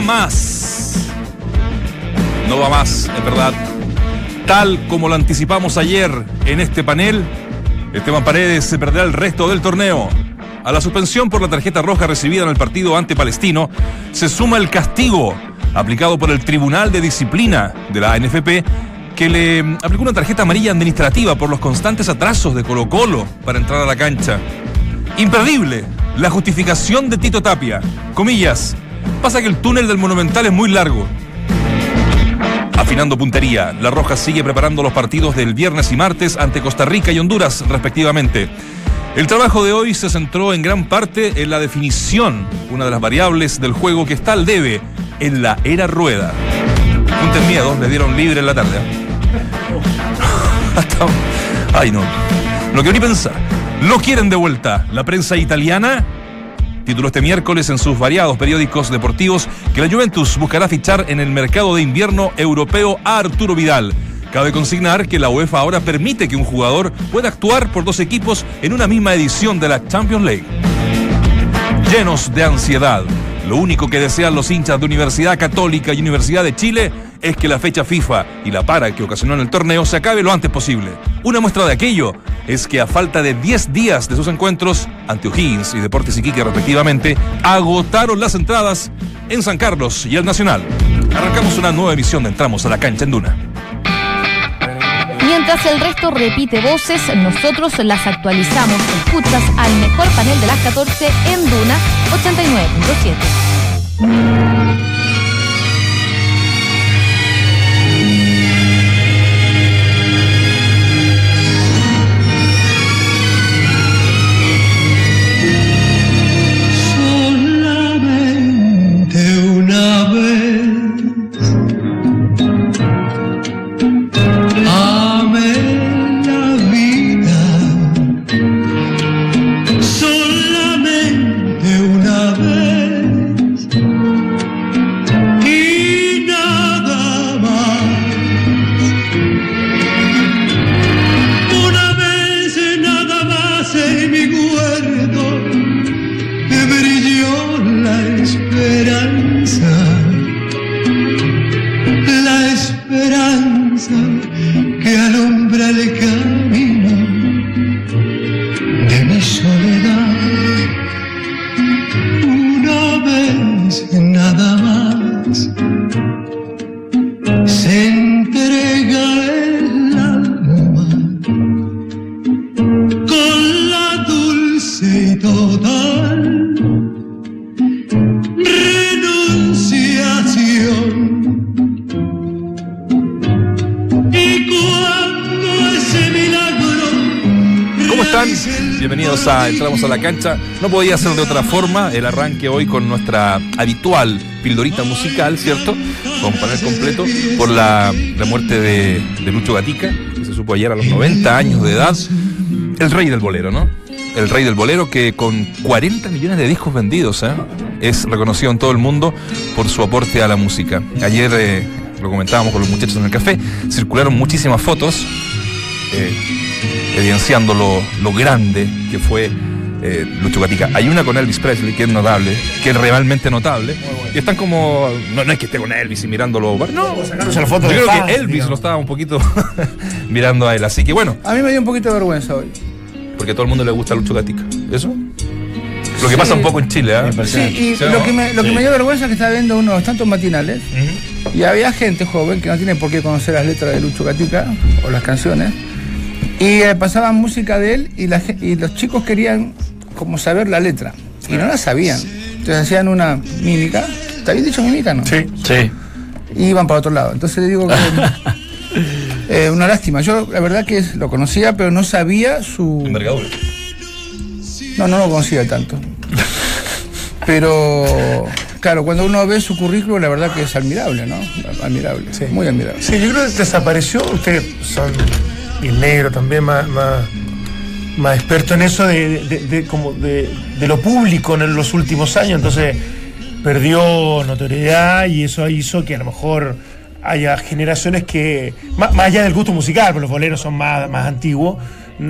más. No va más, es verdad. Tal como lo anticipamos ayer en este panel, Esteban Paredes se perderá el resto del torneo. A la suspensión por la tarjeta roja recibida en el partido ante Palestino, se suma el castigo aplicado por el Tribunal de Disciplina de la NFP que le aplicó una tarjeta amarilla administrativa por los constantes atrasos de Colo Colo para entrar a la cancha. Imperdible la justificación de Tito Tapia. Comillas, pasa que el túnel del Monumental es muy largo. Afinando puntería, La Roja sigue preparando los partidos del viernes y martes ante Costa Rica y Honduras, respectivamente. El trabajo de hoy se centró en gran parte en la definición, una de las variables del juego que está al debe en la era rueda. Punten miedo, le dieron libre en la tarde. Ay, no. No quiero ni pensar. Lo quieren de vuelta. La prensa italiana tituló este miércoles en sus variados periódicos deportivos que la Juventus buscará fichar en el mercado de invierno europeo a Arturo Vidal. Cabe consignar que la UEFA ahora permite que un jugador pueda actuar por dos equipos en una misma edición de la Champions League. Llenos de ansiedad, lo único que desean los hinchas de Universidad Católica y Universidad de Chile es que la fecha FIFA y la para que ocasionó en el torneo se acabe lo antes posible. Una muestra de aquello es que a falta de 10 días de sus encuentros ante O'Higgins y Deportes Iquique respectivamente, agotaron las entradas en San Carlos y el Nacional. Arrancamos una nueva emisión de Entramos a la cancha en Duna. Mientras el resto repite voces, nosotros las actualizamos. Escuchas al mejor panel de las 14 en Duna 89.7. No podía ser de otra forma el arranque hoy con nuestra habitual pildorita musical, ¿cierto? Con panel completo por la, muerte de, Lucho Gatica, que se supo ayer a los 90 años de edad. El rey del bolero, ¿no? El rey del bolero que con 40 millones de discos vendidos ¿eh? es reconocido en todo el mundo por su aporte a la música. Ayer eh, lo comentábamos con los muchachos en el café, circularon muchísimas fotos. Eh, evidenciando lo grande que fue eh, Lucho Gatica. Hay una con Elvis Presley que es notable, que es realmente notable. Y están como. No, no es que esté con Elvis y mirándolo. No, la foto yo creo que Elvis lo estaba un poquito mirando a él. Así que bueno. A mí me dio un poquito de vergüenza hoy. Porque a todo el mundo le gusta Lucho Gatica. ¿Eso? Lo que pasa un poco en Chile, ¿eh? Sí, y lo, que me, lo que me dio vergüenza es que estaba viendo unos tantos matinales y había gente joven que no tiene por qué conocer las letras de Lucho Gatica o las canciones y eh, pasaban música de él y, y los chicos querían como saber la letra. Y no la sabían. Entonces hacían una mímica. ¿Está bien dicho mímica, no? Sí, sí. Y iban para otro lado. Entonces le digo que. eh, una lástima. Yo la verdad que lo conocía, pero no sabía su. Envergadura. No, no lo conocía tanto. Pero. Claro, cuando uno ve su currículum, la verdad que es admirable, ¿no? Admirable, sí. muy admirable. Sí, yo creo que desapareció, ustedes son y el negro también más, más, experto en eso de, como de, lo público en los últimos años, entonces perdió notoriedad y eso hizo que a lo mejor haya generaciones que, más, allá del gusto musical, porque los boleros son más, más antiguos,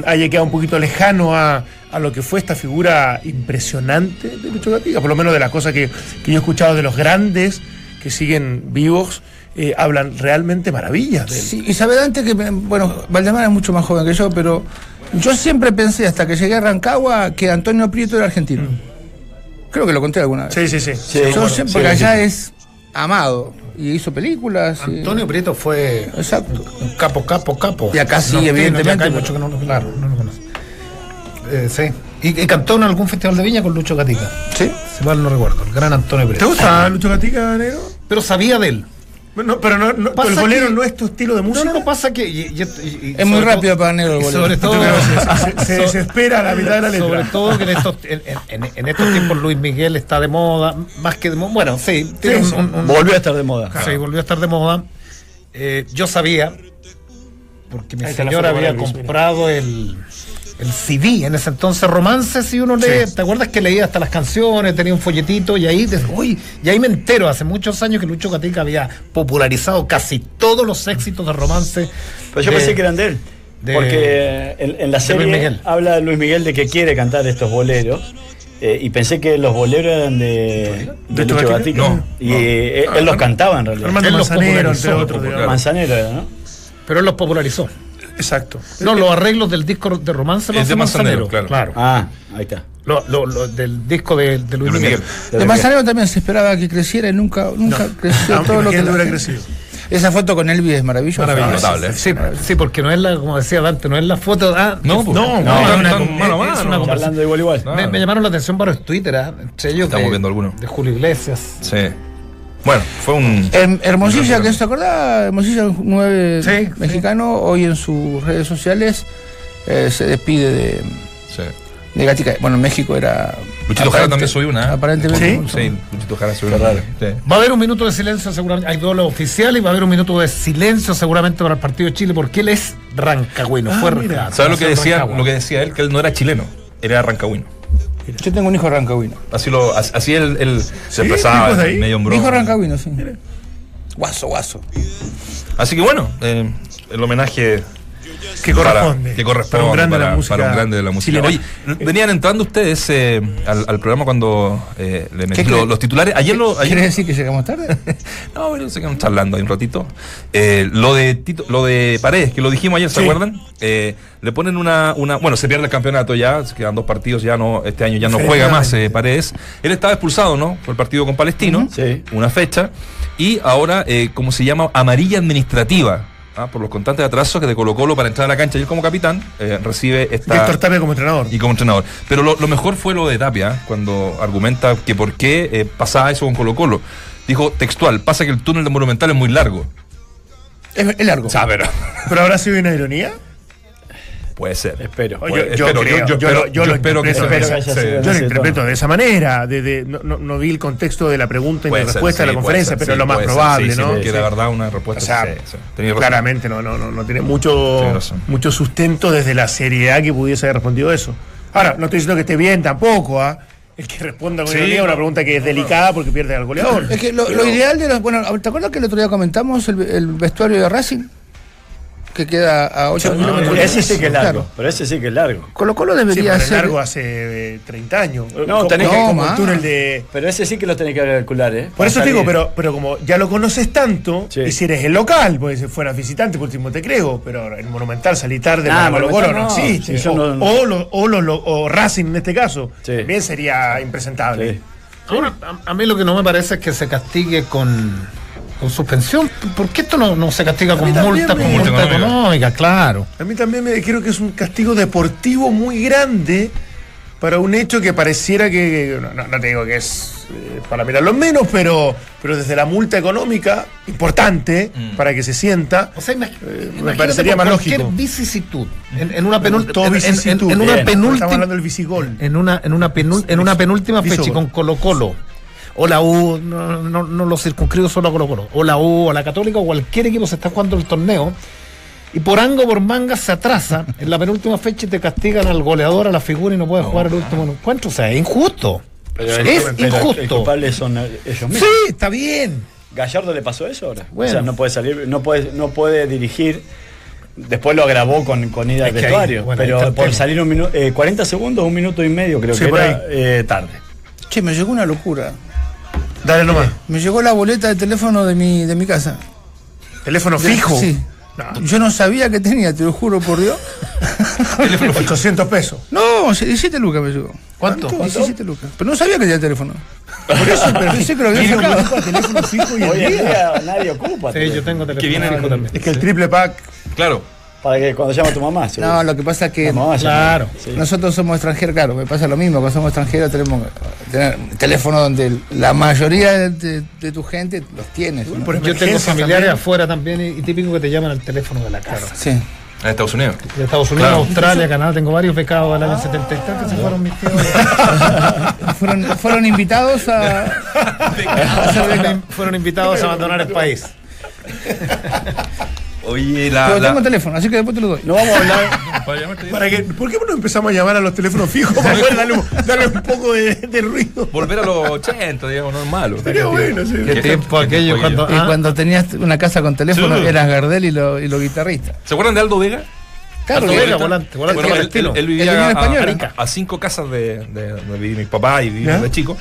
haya quedado un poquito lejano a, lo que fue esta figura impresionante de Lucho Gatica, por lo menos de las cosas que, que yo he escuchado de los grandes que siguen vivos, eh, hablan realmente maravillas de él. Sí, y sabe Dante que, bueno, Valdemar es mucho más joven que yo, pero yo siempre pensé hasta que llegué a Rancagua que Antonio Prieto era argentino. Creo que lo conté alguna vez. Sí, sí, sí. Sí. yo bueno, siempre, sí, porque allá sí. es amado y hizo películas. y- Antonio Prieto fue Exacto. un capo, capo, capo. Y acá sí, No, evidentemente, acá hay mucho que no lo, claro, no lo conoce. Eh, sí. Y, y cantó en algún festival de viña con Lucho Gatica. Sí. Si mal no recuerdo, el gran Antonio ¿Te Prieto. gusta Lucho Gatica, negro? Pero sabía de él. No, pero no, no- Pasa el bolero que- no es tu estilo de música. no, no pasa que. y- y- y- y Es muy rápido para negro el bolero. Sobre todo. Se, se- se desespera a la mitad de la letra. Sobre todo que en estos, en, en- en estos tiempos Luis Miguel está de moda, más que de moda. Bueno, sí, tiene Sí, un- un- un- Volvió a estar de moda. Sí, volvió a estar de moda. Eh, yo sabía, porque mi señora había comprado el, el CD, en ese entonces romances, y uno lee, ¿te acuerdas que leía hasta las canciones, tenía un folletito, y ahí, uy, y ahí me entero, hace muchos años que Lucho Gatica había popularizado casi todos los éxitos de romance. Pero yo de- pensé que eran de él. de- porque en, en la de serie habla de Luis Miguel de que quiere cantar estos boleros. eh, y pensé que los boleros eran de, ¿De de Lucho Gatica? No, y no. eh, él los cantaba en realidad. Armando Él los Manzanero, popularizó, entre otros. Manzanero era, ¿no? Pero él los popularizó. Exacto. No, los arreglos del disco de romance los Es de Manzanero, Manzanero. claro. Ah, ahí está. Lo- lo- lo- del disco de, de Luis Miguel. Miguel. De Manzanero también se esperaba que creciera y nunca, nunca creció Aunque todo lo que hubiera crecido. Esa foto con Elvis es maravillosa. Maravilloso. Notable, ¿eh? Sí, sí, porque no es la, como decía Dante, no es la foto. Ah, No, es- pues, no, no, no, es una, mano es. Hablando igual igual. No. Me, me llamaron la atención varios Twitter, ¿ah? entre ellos Estamos de, viendo algunos. de Julio Iglesias. Sí. Bueno, fue un. Her- Hermosilla, que se acuerda, Hermosilla 9 Sí, mexicano, hoy en sus redes sociales eh, se despide de, Sí. de Gatica. Bueno, en México era. Luchito Jara también subió una. ¿eh? Aparentemente. ¿Sí? Sí, Luchito Jara subió una. Sí. Va a haber un minuto de silencio, seguramente. Hay doble oficial y va a haber un minuto de silencio, seguramente, para el partido de Chile, porque él es rancagüino. fue mira. ¿Sabes lo que decía? Lo que decía él, que él no era chileno, era rancagüino. Yo tengo un hijo rancagüino. Así lo, as- así él, él se ¿Sí? expresaba ¿Hijos de ahí? medio en broma. hijo rancagüino, sí. Guaso, guaso. Así que bueno, eh, el homenaje Que para- corresponde. que corresponde Para un grande de la para- música. para un grande de la música. Oye, venían entrando ustedes eh, al, al programa cuando eh, le metí ¿Qué lo- cree- los titulares. Ayer lo. ayer- ¿Quieres decir que llegamos tarde? no, bueno, se quedan charlando ahí un ratito. Eh, lo de Tito- lo de Paredes, que lo dijimos ayer, ¿se Sí. acuerdan? Le ponen una, una. Bueno, se pierde el campeonato ya, se quedan dos partidos, ya no, este año ya no juega más Paredes. Él estaba expulsado, ¿no? Por el partido con Palestino, Sí. una fecha. Y ahora, eh, como se llama, amarilla administrativa. ¿Ah? Por los constantes atrasos que de Colo Colo para entrar a la cancha. Y él como capitán eh, recibe esta Víctor Tapia como entrenador. y como entrenador. Pero lo, lo mejor fue lo de Tapia, ¿eh? cuando argumenta que por qué eh, pasaba eso con Colo Colo. Dijo textual, pasa que el túnel de Monumental es muy largo. Es, es largo. O sea, pero ¿Pero habrá sido una ironía? Puede ser. Espero. Puede- yo, espero, creo, yo- yo yo, espero- lo- yo yo lo espero que sea- yo lo interpreto de esa manera. de- de- no, no- no vi el contexto de la pregunta y la respuesta de sí, la conferencia, ser, pero sí, lo más ser, probable, sí, ¿no? Sí, que Sí. la verdad una respuesta. O sea, sí, sí. Tenía razón. claramente no, no, no, no tiene mucho, mucho sustento desde la seriedad que pudiese haber respondido eso. Ahora, no estoy diciendo que esté bien tampoco, ¿ah? El que responda con Sí, ironía a una pregunta que es delicada porque pierde al goleador. Es que lo, lo ideal de los. Bueno, ¿te acuerdas que el otro día comentamos el, el vestuario de Racing? Que queda a 8 kilómetros. ese sí que es largo. Claro. Pero ese sí que es largo. Colo Colo Sí, debería ser. largo hace eh, 30 años. No, Como- tenés que- como No, el más. túnel de... Pero ese sí que lo tenés que calcular, ¿eh? Por eso te salir. digo, pero, pero como ya lo conoces tanto, Sí. y si eres el local, pues si fueras visitante, por último te creo, pero el Monumental salí tarde Ah, para Colo Colo no, existe. Sí, o, no- o lo- o lo- lo- o Racing en este caso, Sí. también sería impresentable. Sí. Ahora, a, a mí lo que no me parece es que se castigue con, con suspensión. ¿Por qué esto no, no se castiga con multa, me- con Multa económica. económica? Claro. A mí también me creo que es un castigo deportivo muy grande para un hecho que pareciera que, no, te digo que es eh, para mirarlo en menos, pero, pero desde la multa económica, importante, Mm. para que se sienta, O sea, imag- me parecería más cualquier lógico. vicisitud. En, en una penúltima. todo en, en- vicisitud. en una Bien. Estamos penúltima. hablando del visigol. En una, en una, penul- en una penúltima fecha con Colo Colo. O la U, no, no, no lo circunscribo solo a Colo Colo. O la U, o la Católica, o cualquier equipo se está jugando el torneo. Y por ango, por manga, se atrasa en la penúltima fecha y te castigan al goleador, a la figura y no puedes jugar el último encuentro. O sea, es injusto. Pero el- es pero El injusto. culpable son ellos mismos. Sí, está bien. Gallardo le pasó eso ahora. Bueno. O sea, no puede salir, no puede, no puede dirigir. Después lo agravó con, con ida al vestuario. bueno, pero por tema. salir un minuto, 40 segundos, un minuto y medio, creo Sí, que era eh, tarde. Che, me llegó una locura. Dale nomás. Me llegó la boleta de teléfono de mi, de mi casa. Teléfono De- fijo. Sí. Yo no sabía que tenía, te lo juro por Dios. 800 pesos. No, 17 lucas me llegó. ¿Cuánto? 17 lucas. Pero no sabía que tenía teléfono. Por eso, pero pensé que lo había teléfono fijo y Hoy en día nadie ocupa. Sí, yo tengo teléfono viene fijo con- también. Es que el triple pack. Claro. Para que cuando llama tu mamá. seguro. No, lo que pasa es que mamá. Claro. Sí. nosotros somos extranjeros, claro, me pasa lo mismo, cuando somos extranjeros tenemos tener teléfono donde la mayoría de, de- de tu gente los tiene. ¿no? por Yo tengo familiares también. afuera también y, y típico que te llaman al teléfono de la casa. Sí. En Estados Unidos. De Estados Unidos, Claro. Australia, Canadá, tengo varios becados del año 73 que se fueron mis tíos. Fueron, fueron invitados a, a fueron invitados a abandonar el país. Oye, la. Pero la- tengo teléfono, así que después te lo doy. No vamos a hablar. ¿Para qué? ¿Por qué no empezamos a llamar a los teléfonos fijos para poder darle, un- darle un poco de, de ruido? Volver a los 80, digamos, no es malo. Sería bueno, sí. Qué tiempo aquello cuando. Y ah, cuando tenías una casa con teléfono, Sí. eras Gardel y, lo- y los guitarristas. ¿Se acuerdan de Aldo Vega? Claro, Vega, volante, volante Bueno, él, estilo. él- él vivía a, cinco casas de, de donde vivía mi papá y vivía ¿Ya? de chico.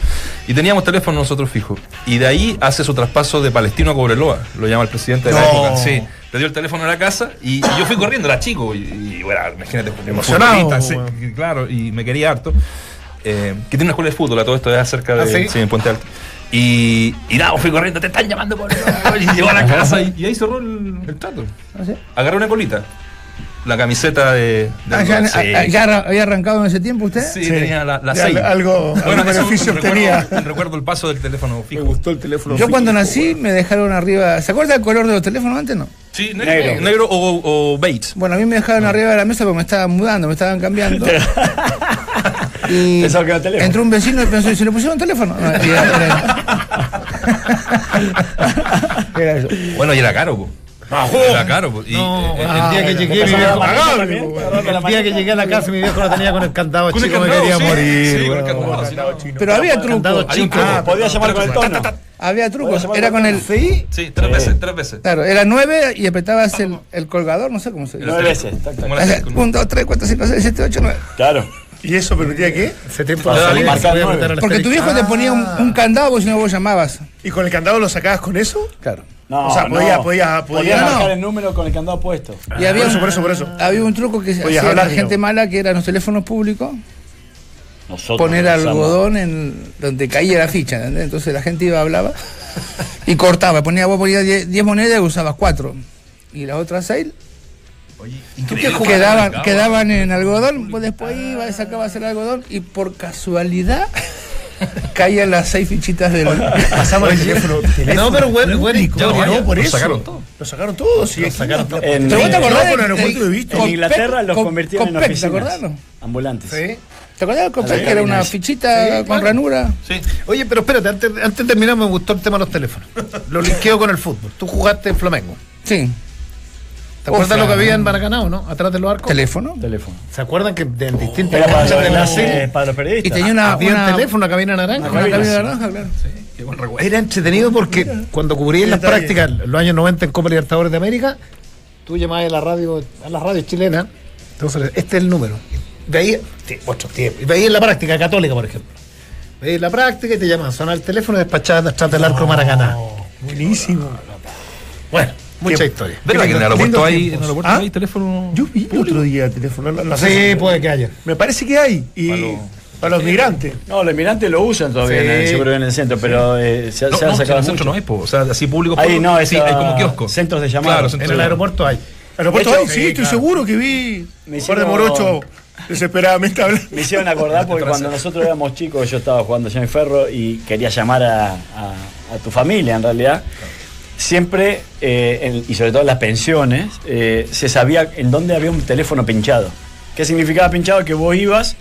Y teníamos teléfono nosotros fijos. Y de ahí hace su traspaso de Palestino a Cobreloa. Lo llama el presidente de la época. Sí. Le dio el teléfono a la casa y, y yo fui corriendo, era chico. Y, y, bueno, imagínate, Emocionado, sí, claro, y me quería harto. Eh, que tiene una escuela de fútbol, a todo esto es cerca de ¿Ah, sí? sí, en Puente Alto. Y, y nada, fui corriendo, te están llamando por Y llegó a la casa y, y ahí cerró el, el trato. ¿Ah, sí? Agarré una colita. La camiseta de. de Ah, ya, Sí. ah, ya arra- había arrancado en ese tiempo usted? Sí, tenía la, la Ya, algo- eso beneficio recuerdo- obtenía. Recuerdo el paso del teléfono fijo. el teléfono Yo cuando nací me dejaron arriba. ¿Se acuerda el color de los teléfonos antes? No. Sí, negro. Negro. Negro, o, o beige. Bueno, a mí me dejaron arriba de la mesa porque me estaban mudando, me estaban cambiando. y Pensaba que era teléfono. entró un vecino y pensó, ¿y se le pusieron teléfono? No, y era, era- era eso. Bueno, y era caro, po. Era caro, po. Y, No, eh, el día que llegué, mi viejo. la la El día que llegué a la casa, mi viejo lo tenía con el candado chico, me quería sí, morir. sí, con el Pero había truco. Chico. truco. Podía llamar con el tono. Había truco. Era con el. Sí, Sí, tres veces, tres veces. Claro, era nueve y apretabas el, el colgador, no sé cómo se dice. Nueve veces. la- Un, dos, tres, cuatro, cinco, seis, siete, ocho, nueve. Claro. ¿Y eso permitía qué? ese tiempo Para salía, marcar se el Porque tu viejo te ponía un, un candado si no vos llamabas. ¿Y con el candado lo sacabas con eso? Claro. No, O sea, no. podía- podía- podía- Podía no. marcar el número con el candado puesto. Y había, por eso, un- por eso, por eso. había un truco que hacía hablar, la gente mala, que eran los teléfonos públicos, Nosotros poner algodón en donde caía la ficha, ¿entendés? Entonces la gente iba, hablaba y cortaba. Ponía, vos ponías 10 monedas y usabas 4. Y las otras 6 Increíble. quedaban, quedaban en algodón, vos después ibas y sacabas el algodón y por casualidad caían las 6 fichitas del... Pasamos el teléfono. No, pero bueno, lo historia. no, por lo eso. sacaron todo. Lo sacaron todos. Sí, Lo sacaron todo. En, ¿Pero vos te acordás? por de- aeropuerto de- visto. en Inglaterra los convirtieron en Copec, ¿te oficinas acordás? ambulantes. Sí. ¿Te acordás del Que era una fichita con ranura. Sí. Oye, pero espérate, antes, antes de terminar me gustó el tema de los teléfonos. Lo linkeo con el fútbol. Tú jugaste en Flamengo. Sí. ¿Te acuerdas lo que había en. Maracaná, o no? Atrás de los arcos. ¿Teléfono? Teléfono. ¿Se acuerdan que de- en distintas canchas de la los, serie eh, para los Y periodistas. tenía una, había una, un teléfono, una cabina naranja? una cabina, cabina sí. naranja, claro. Qué buen recuerdo. Era entretenido porque cuando cubrí en las prácticas los años 90 en Copa Libertadores de América, tú llamabas a la radio, a la radio chilena, entonces este es el número. Veía, sí, otro tiempo. Y veía en la práctica católica, por ejemplo. Veía en la práctica y te llaman, sonaba el teléfono y despachabas detrás del arco Maracaná. Buenísimo. Bueno, mucha historia. ¿Verdad que en el aeropuerto hay, en el aeropuerto ¿Ah? hay teléfono? Yo vi el otro día teléfono. no- no sé Sí, puede que haya. Me parece que hay. Y Para los- migrantes. No, los migrantes lo usan todavía, Sí. en el, seguro en el centro, pero eh, se, No, se han no, en sacado el centro mucho. no hay, po. o sea, así público. Ahí público, no, sí, esa- hay como kioscos. centros de llamada. Claro, En centros el de aeropuerto hay. ¿Aeropuerto hecho, hay? Sí, sí, estoy claro. seguro que vi Me un par de hicieron- morochos desesperadamente hablando. Me hicieron acordar porque cuando nosotros éramos chicos, yo estaba jugando allá en Ferro y quería llamar a, a- a tu familia en realidad. Siempre, eh, en- y sobre todo en las pensiones, eh, se sabía en dónde había un teléfono pinchado. ¿Qué significaba pinchado? Que vos ibas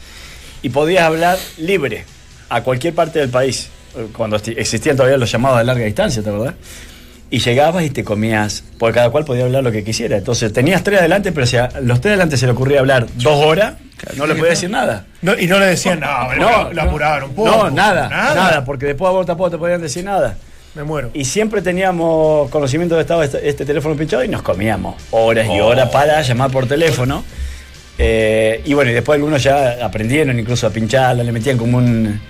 y podías hablar libre a cualquier parte del país. Cuando existían todavía los llamados de larga distancia, ¿te acordás? Y llegabas y te comías, porque cada cual podía hablar lo que quisiera. Entonces tenías tres adelante, pero si a los tres adelante se le ocurría hablar dos horas, no le podía decir nada. No, y no le decían, no, no, lo apuraban un poco. No, nada, nada, porque después a vos tampoco te podían decir nada. Me muero. Y siempre teníamos conocimiento de estado este, este teléfono pinchado y nos comíamos horas y horas para llamar por teléfono. Eh, y bueno, y después algunos ya aprendieron incluso a pincharla, le metían como un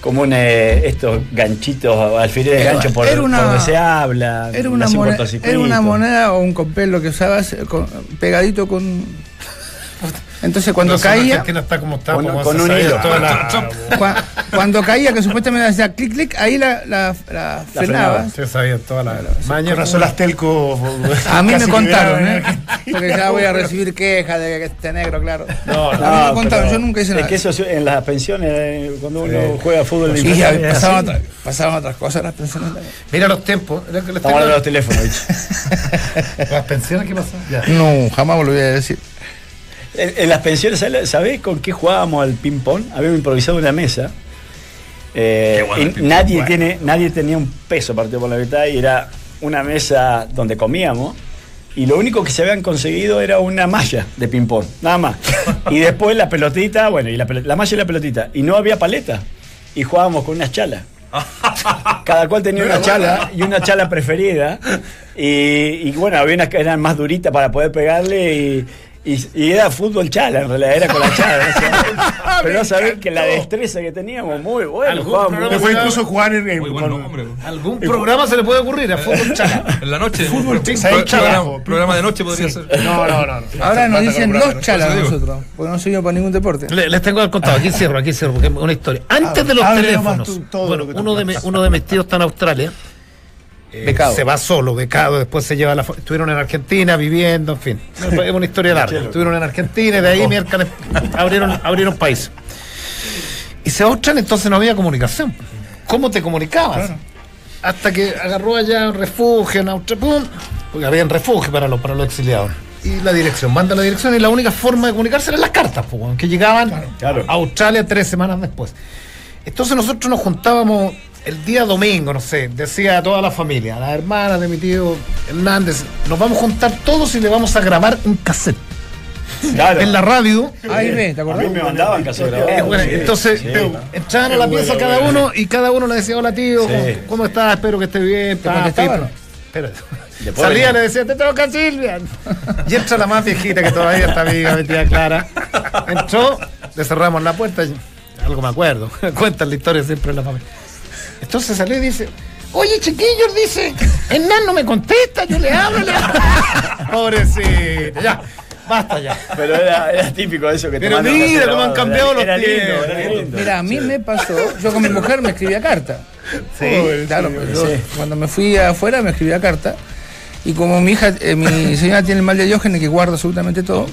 como un, eh, estos ganchitos, alfileres de gancho por, era una- por donde se habla. Era una, moneda, era una moneda o un copel lo que usabas eh, con- pegadito con. Entonces cuando Nosotros, caía, Argentina está como está, Con- como con un hilo. toda la- cua- cuando caía, que supuestamente hacía clic clic, ahí la, la, la frenabas. se sabía toda la maña. Con razón las telco. A mí me contaron, ¿eh? Porque ya voy a recibir quejas de que este negro, claro. No, a mí no, me contaron, yo nunca hice Es nada. que eso en las pensiones, eh, cuando uno juega fútbol Sí, es pasaban, otra- pasaban otras cosas las pensiones también. Mira los tiempos. Estamos hablando de los teléfonos. Las pensiones, ¿qué pasó? Ya. No, jamás volví a decir. En, en las pensiones, ¿sabe- ¿sabés con qué jugábamos al ping-pong? Habíamos improvisado una mesa. eh, bueno y nadie, bueno. tiene, nadie tenía un peso partido por la mitad y era una mesa donde comíamos. Y lo único que se habían conseguido era una malla de ping-pong, nada más. Y después la pelotita, bueno, y la, la malla y la pelotita. Y no había paleta. Y jugábamos con unas chalas. Cada cual tenía una chala y una chala preferida. Y, y bueno, había unas que eran más duritas para poder pegarle y, y- y era fútbol chala, en realidad, era con la chala. o sea, pero no sabés que la destreza que teníamos, muy bueno. ¿Algún jugábamos programa muy Me fue incluso jugar en, en- Muy buen nombre. Algún programa se le puede ocurrir a fútbol chala. En la noche. Fútbol, pong, programa, programa de noche podría ser. No, no, no. Ahora nos dicen los chalas nosotros, porque no seguimos para ningún deporte. Le- Les tengo el contado, aquí cierro, aquí cierro, porque es una historia. Antes de los teléfonos, bueno, uno de, uno de mis tíos está en Australia. Eh. Se va solo, becado, después se lleva la. Estuvieron en Argentina viviendo, en fin. Es una historia larga. Estuvieron en Argentina y de ahí miércoles abrieron, abrieron país. Y se va a Australia, entonces no había comunicación. ¿Cómo te comunicabas? Hasta que agarró allá un refugio en Australia, ¡pum! porque había un refugio para los, para los exiliados. Y la dirección, manda la dirección y la única forma de comunicarse eran las cartas, pues, que llegaban Claro. a Australia tres semanas después. Entonces nosotros nos juntábamos el día domingo, no sé, decía a toda la familia, las hermanas de mi tío Hernández, nos vamos a juntar todos y le vamos a grabar un cassette Claro. en la radio. Ahí ves, ¿te A acordás? mí me mandaban casi Eh, grabado. bueno, sí. entonces Sí. entraban a la pieza bueno, cada uno y cada uno le decía, hola tío, ¿cómo, Sí. cómo estás? Espero que esté bien. ¿Te pa, Espérate. Después Salía venía. le decía, te toca Silvia. Y entra la más viejita que todavía está viva, metida clara. Entró, le cerramos la puerta, y- algo me acuerdo. Cuentan la historia siempre en la familia. Entonces salió y dice, oye chiquillos, dice, Hernán no me contesta, yo le hablo, le hablo. Pobrecito, ya, basta ya. Pero era, era típico eso que te Pero mira cómo han cambiado los Era lindo, tiempos. era lindo. Mira, a mí me pasó, yo con mi mujer me escribía carta. Sí, claro, pues yo cuando me fui afuera me escribía carta. Y como mi hija, eh, mi señora tiene el mal de Diógenes que guarda absolutamente todo,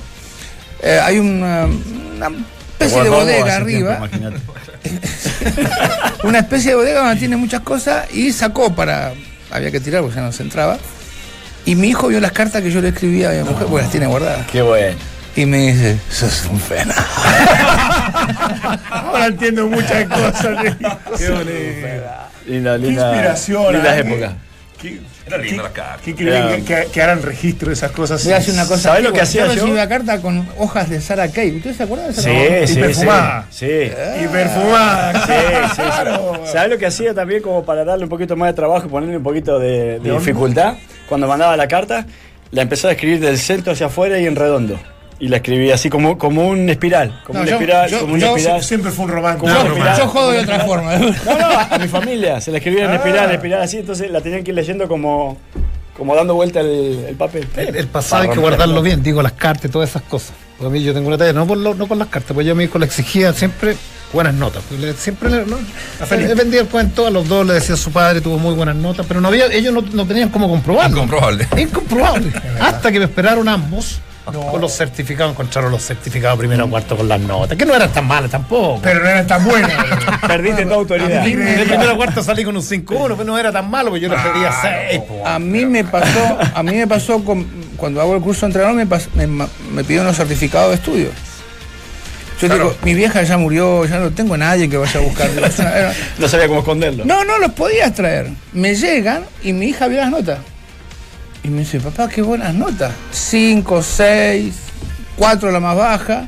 eh, hay una, una especie de bodega tiempo, arriba, una especie de bodega donde tiene muchas cosas y sacó para, había que tirar porque ya no se entraba. Y mi hijo vio las cartas que yo le escribía a mi mujer, porque las tiene guardadas. Qué bueno. Y me dice, sos un pena. Ahora entiendo muchas cosas. Qué bonito. Linda, linda. inspiración, Lindas ¿eh? épocas. ¿Qué, Era linda la carta. qué que, harán registro de esas cosas? Voy a una cosa. ¿Sabés lo que hacía yo? recibí una carta con hojas de Sarah Kay. ¿Ustedes se acuerdan de esa Sí, sí, Y perfumada. sí. Sí. Y perfumada. Sí, sí, sí. ¿Sabes lo que hacía también como para darle un poquito más de trabajo y ponerle un poquito de, dificultad? Cuando mandaba la carta, la empezaba a escribir del centro hacia afuera y en redondo. Y la escribía así como, como un espiral. Como No, yo- espiral, yo- como una yo espiral. Siempre fue un romántico. Una espiral. yo jodo de otra forma. No, no, a mi familia. Se la escribía en espiral, en espiral así, entonces la tenían que ir leyendo como, como dando vuelta el, el papel. El, el pasado hay que guardarlo bien, digo, las cartas y todas esas cosas. Porque a mí yo tengo una talla, no por, lo- no por las cartas, pues yo a mi hijo le exigía siempre buenas notas. pues le- siempre le, no, le vendía el cuento, a los dos le decía a su padre, tuvo muy buenas notas, pero no había, ellos no, no tenían cómo comprobarlo. Incomprobable. Incomprobable. Hasta que me esperaron ambos con los certificados, encontraron los certificados primero o cuarto con las notas, que no eran tan malas tampoco. Pero no eran tan buenas. Perdiste toda autoridad. en el primero o cuarto salí con un 5-1, pero no era tan malo, porque yo le pedía 6. A mí me pasó, a mí me pasó con- cuando hago el curso de entrenador me, pas- me, me pidieron los certificados de estudio. Yo digo, mi vieja ya murió, ya no tengo nadie que vaya a buscar. No sabía cómo esconderlo. No, no los podías traer. Me llegan y mi hija vio las notas. Y me dice, papá, qué buenas notas. Cinco, seis, cuatro la más baja.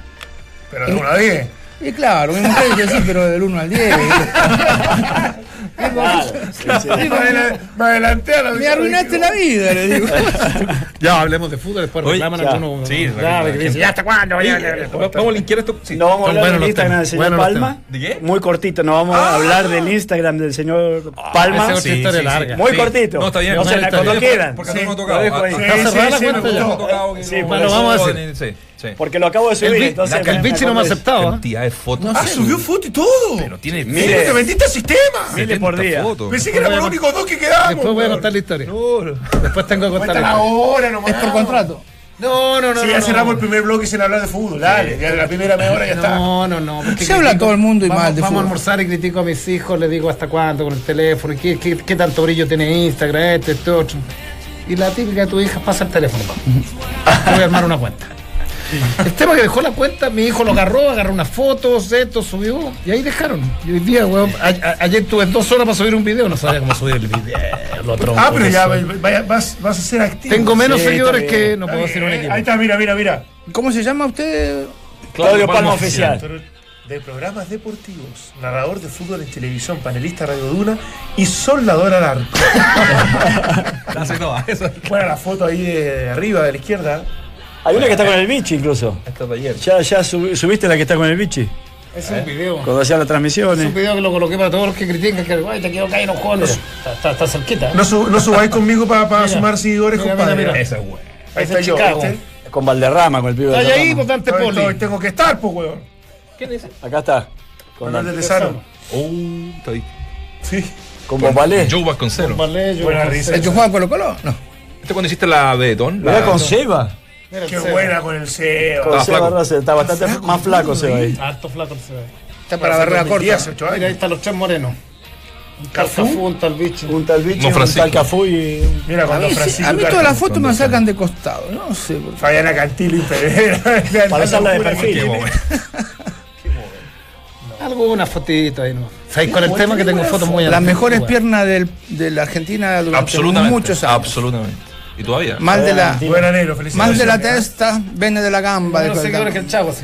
Pero de una a diez. Y claro, mi mujer dice sí, pero del 1 al 10. Claro, sí, sí. Me adela- me adelanté a la Me arruinaste la vida, le digo. Ya hablemos de fútbol, después reclaman algunos. Sí, ya, hasta cuándo. Vamos a linkear esto. Sí. No vamos a Son hablar del Instagram del señor los Palma. ¿De qué? Muy cortito, no vamos a hablar del Instagram del señor Palma. Muy Sí. cortito. No, está bien. O sea, cuando quieran. Porque no lo tocado. Ah, Está sí, cerrada la cuenta ya. Sí, eso- vamos a hacer. Sí. Porque lo acabo de El, subir, bi- entonces. el me- bichi no me aceptado. ¿eh? Cantidad de fotos. Ah, subió foto y todo. Pero tiene Mire. Mire, te metiste al sistema. Mire por 70 día. fotos. Pensé que éramos los únicos dos que quedábamos. Después voy a contar la historia. Después tengo que contar la la historia. hora nomás. Es por contrato. No, no, no. Sí, no, ya no. cerramos el primer bloque sin hablar de fútbol. Dale, ya la primera media hora ya está. No, no, no. Se habla todo el mundo y vamos, mal de Vamos a almorzar y critico a mis hijos, les digo hasta cuándo con el teléfono, qué, qué, qué tanto brillo tiene Instagram, este, este otro. Y la típica de tu hija pasa el teléfono. Te voy a armar una cuenta. El tema que dejó la cuenta, mi hijo lo agarró, agarró unas fotos, esto, subió, y ahí dejaron. Y hoy día, weón, a- a- ayer tuve dos horas para subir un video, no sabía cómo subir el video. Lo tronco Ah, pero ya vaya- vas, vas a ser activo. Tengo menos Sí, seguidores que no puedo decir un equipo. Ahí está, mira, mira, mira. ¿Cómo se llama usted? Claudio Palma Oficial. De programas deportivos, narrador de fútbol en televisión, panelista Radio Duna y soldador al arco. Bueno, la foto ahí de arriba, de la izquierda. Hay una que está con el bichi incluso. Esta de ayer. ¿Ya, ya subi- subiste la que está con el bichi? Es un video. Cuando hacía las Es transmisiones. un video que lo coloqué para todos los que critican que "Ay, te quedo caído en los juegos. Está, está, está cerquita. ¿eh? No, su- no subáis conmigo para Mira. sumar seguidores, Mira, compadre. mira, mira. Esa es buena. Ahí Es está yo. Con Valderrama, con el pibe de Está ahí, Valderrama. votante Hoy, Poli. hoy tengo que estar, pues, weón. Acá está. Con, Con el de Tesano. Oh, está ahí. Sí. con Bombalé. Joe Vasconcelos. Vale, yo Buena no risa. ¿El que juega Colo Colo? No. Este cuando hiciste la Betón. Mira La... con Seba. Qué Seba. buena con el CEO. Con Seba. Está bastante más flaco Seba ahí. Harto flaco el Seba. Está para barrera corta. ocho Mira, ahí están los tres morenos. Un ¿Cafú? Un tal bicho. Un tal bichi, No, un tal Cafú y... Mira, mí, sí, Francisco a mí todas las fotos me sacan de costado. No sé por qué. Fabiana Cantillo y Pereira. Para hacerla de perfil. Algo, una fotito ahí, ¿no? ¿Sabéis con el tema que tengo fotos muy Las mejores piernas del- de la Argentina durante muchos años. Absolutamente. ¿Y todavía? Más de la, Buena negro, más felicidades. de la testa, vene de la gamba. El seguidores que campo. el chavo, sí.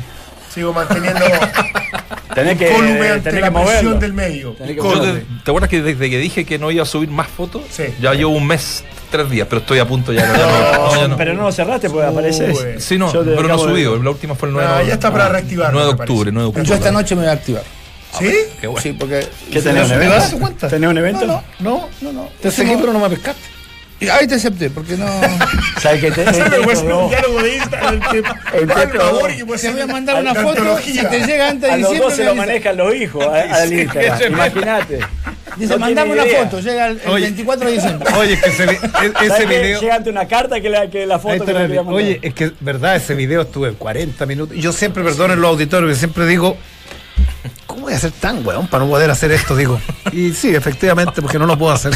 Sigo manteniendo Tenés que, tenés la que moverlo. del medio. Tenés que Yo te, ¿Te acuerdas que desde que dije que no iba a subir más fotos? Sí. Ya llevo un mes, tres días, pero estoy a punto ya. No, ya no, no, ya no. Pero no lo cerraste porque aparece. Uy. Sí, no, pero no de- subido. La última fue el 9 Ah, de ya está para reactivar. 9 de octubre, 9 de octubre. Yo esta noche me voy a activar. ¿Sí? Qué bueno. Sí, porque. ¿Qué tenés? ¿Un ¿Me evento? das tu cuenta? ¿Tenés un evento? No, No, no, no. te seguí, pero no me pescaste. Y ahí te acepté, porque no. ¿Sabes qué te, que El favor y Te voy a mandar una foto. Antología. te llega antes A de los diciembre. dos se lo manejan los hijos a- al Instagram. Imagínate. Dice, No mandame una foto. Llega el, el Oye. 24 de diciembre. Oye, es que ese, e- video. Llega ante una carta que la, que la foto está que la- voy a mandar. Oye, es que verdad, ese video estuve 40 minutos. Y yo siempre, perdonen los auditores, que siempre digo, ¿cómo voy a ser tan weón para no poder hacer esto? Digo. Y sí, efectivamente, porque no lo puedo hacer.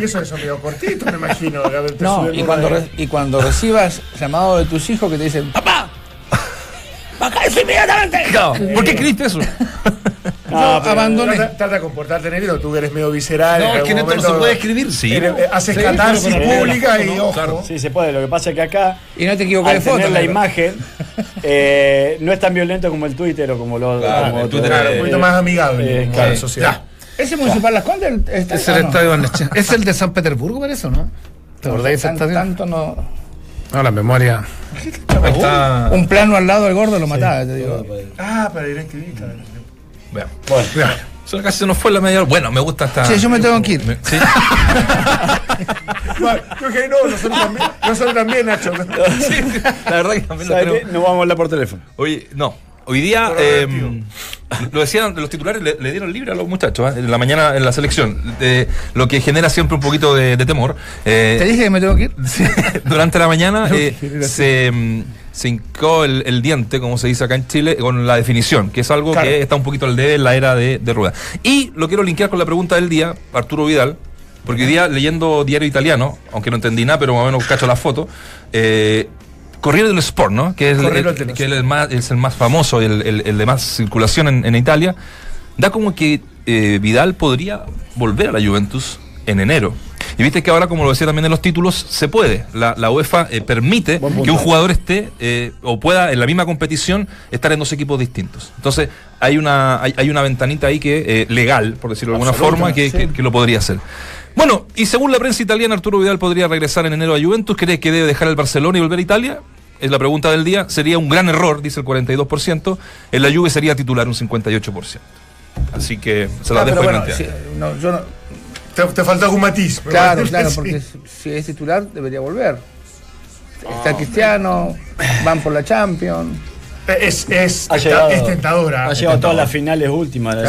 Y eso es un video cortito, me imagino. No, y cuando, re- y cuando recibas llamado de tus hijos que te dicen, ¡Papá! ¡Baja eso inmediatamente! ¿Por qué escribiste eso? Pero- abandoné. Trata, trata de comportarte negrito, tú que eres medio visceral. No, es que en esto no se puede escribir. Sí. Eres- eh, haces Sí, catarsis pública y ojo. claro. Sí, se puede. Lo que pasa es que acá, Y no te equivoques de al foto. tener la negro. imagen, eh, no es tan violento como el Twitter o como lo Claro, como el otro. Twitter Claro, Eh, un poquito más amigable eh, claro. la sociedad. ¿Ese municipal Las Condes? el- Es ah, el no. estadio. Es el de San Petersburgo, parece, ¿o no? ¿Te acordás de ese estadio? Tanto no. No, la memoria. Ahí está. Un plano al lado del gordo lo mataba, te digo. Ah, para DirecTV. claro. Vean. Bueno, Eso casi se nos fue la media hora. Bueno, me gusta esta. Sí, yo me tengo que ir. Me- Sí. Bueno, Yo dije, no, nosotros también, nosotros también, Nacho. Sí, sí, La verdad que también lo ¿sabes creo. qué? No vamos a hablar por teléfono. Oye, no. Hoy día, eh, divertido. lo decían los titulares, le, le dieron libre a los muchachos ¿eh? en la mañana en la selección, de, lo que genera siempre un poquito de, de temor. Eh, Te dije que me tengo que ir. Durante la mañana eh, se, mm, se hincó el, el diente, como se dice acá en Chile, con la definición, que es algo Claro. que está un poquito al debe en la era de, de Rueda. Y lo quiero linkear con la pregunta del día, Arturo Vidal, porque hoy día leyendo diario italiano, aunque no entendí nada, pero más o menos cacho la foto, eh, Corriere dello Sport, ¿no? Que es, el, el- que es el más, es el más famoso, el, el- el de más circulación en, en Italia, da como que eh, Vidal podría volver a la Juventus en enero. Y viste que ahora, como lo decía también en los títulos, se puede. La, la UEFA eh, permite que un jugador esté eh, o pueda en la misma competición estar en dos equipos distintos. Entonces, hay una, hay, hay una ventanita ahí que eh, legal, por decirlo de alguna forma, que, que- que lo podría hacer. Bueno, y según la prensa italiana, Arturo Vidal podría regresar en enero a Juventus. ¿Crees que debe dejar el Barcelona y volver a Italia? Es la pregunta del día. Sería un gran error, dice el 42%. En la Juve sería titular un 58%. Así que se la Ah, dejo bueno, no, yo no- Te, te falta algún matiz. claro, claro, porque si- si es titular debería volver. Está Cristiano, van por la Champions. Es, es, Ha está- llegado, es tentadora. ha llegado a todas las finales últimas. de-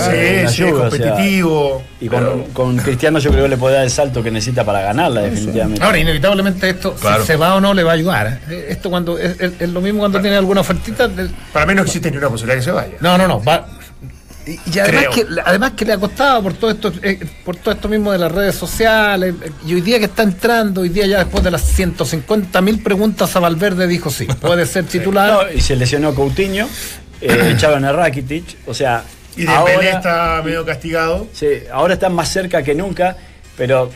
la sí, Juve, es o sea, competitivo. y con, pero- con Cristiano yo creo que le puede dar el salto que necesita para ganarla, definitivamente. Ahora, inevitablemente esto, Claro. si se va o no, le va a ayudar. Eh, Esto cuando es, es- es lo mismo cuando tiene alguna ofertita. de- Para mí no existe ni una posibilidad que se vaya. No, no, no. Va, y y además Creo. que, además que le ha costado por todo esto eh, por todo esto mismo de las redes sociales eh, y hoy día que está entrando hoy día ya después de las 150 mil preguntas a Valverde dijo sí puede ser titular No, y se lesionó Coutinho, eh, echaron a Rakitic, o sea, Y Dembélé ahora, está medio castigado. sí, ahora están más cerca que nunca, pero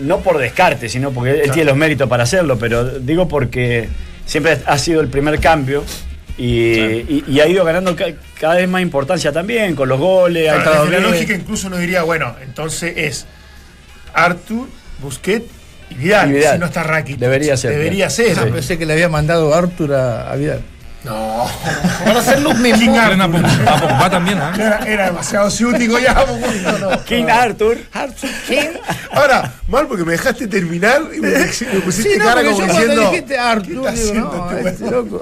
no por descarte, sino porque él tiene los méritos para hacerlo, pero digo porque siempre ha sido el primer cambio. Y, y- y ha ido ganando ca- cada vez más importancia también con los goles. Claro, la lógica incluso uno diría, bueno, entonces es Artur, Busquets y Vidal. Y Vidal. Si no está Rakitic. Debería ser, Debería ser. Ah, pensé que le había mandado Arthur a, a Vidal. No. van a ser los King mismos a Arthur. Pogba- a Pogba también, ¿ah? Era, era demasiado ciútico ya. no, no. King Arthur. Ahora, mal porque me dejaste terminar y me, me pusiste Sí, no, cara como yo diciendo. dijiste ¿qué Arthur, digo, no, este este loco.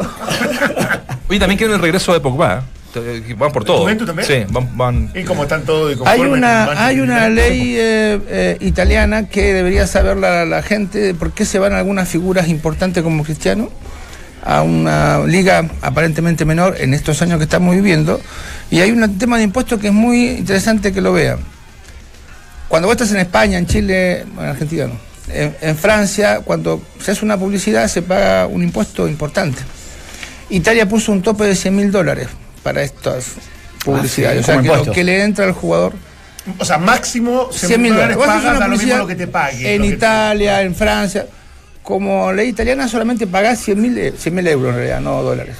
Oye, también quieren el regreso de Pogba. ¿eh? Van por todo. También? Sí, van. van Y como están todos de Hay una, hay una ley eh, eh, italiana que debería saber la, la gente de por qué se van algunas figuras importantes como Cristiano a una liga aparentemente menor en estos años que estamos viviendo. Y hay un tema de impuestos que es muy interesante que lo vean. Cuando vos estás en España, en Chile, en Argentina no. En, en Francia, cuando se hace una publicidad, se paga un impuesto importante. Italia puso un tope de 100 mil dólares para estas publicidades. o sea, que lo que le entra al jugador O sea, máximo 100 mil dólares. Da lo mismo lo que te pague. En te- Italia, en Francia. Como ley italiana solamente pagás 100 mil euros en realidad, no dólares.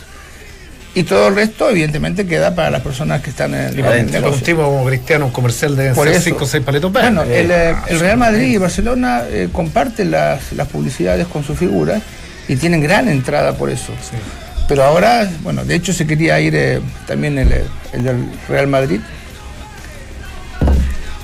Y todo el resto, evidentemente, queda para las personas que están en, el Adentro, un negocio. tipo como Cristiano, un comercial de Por eso. 5 o 6 paletos Bueno, verdes. el, eh, el Real Madrid y Barcelona eh, comparten las, las publicidades con sus figuras y tienen gran entrada por eso. Pero ahora, bueno, de hecho se quería ir eh, también el, eh, el del Real Madrid.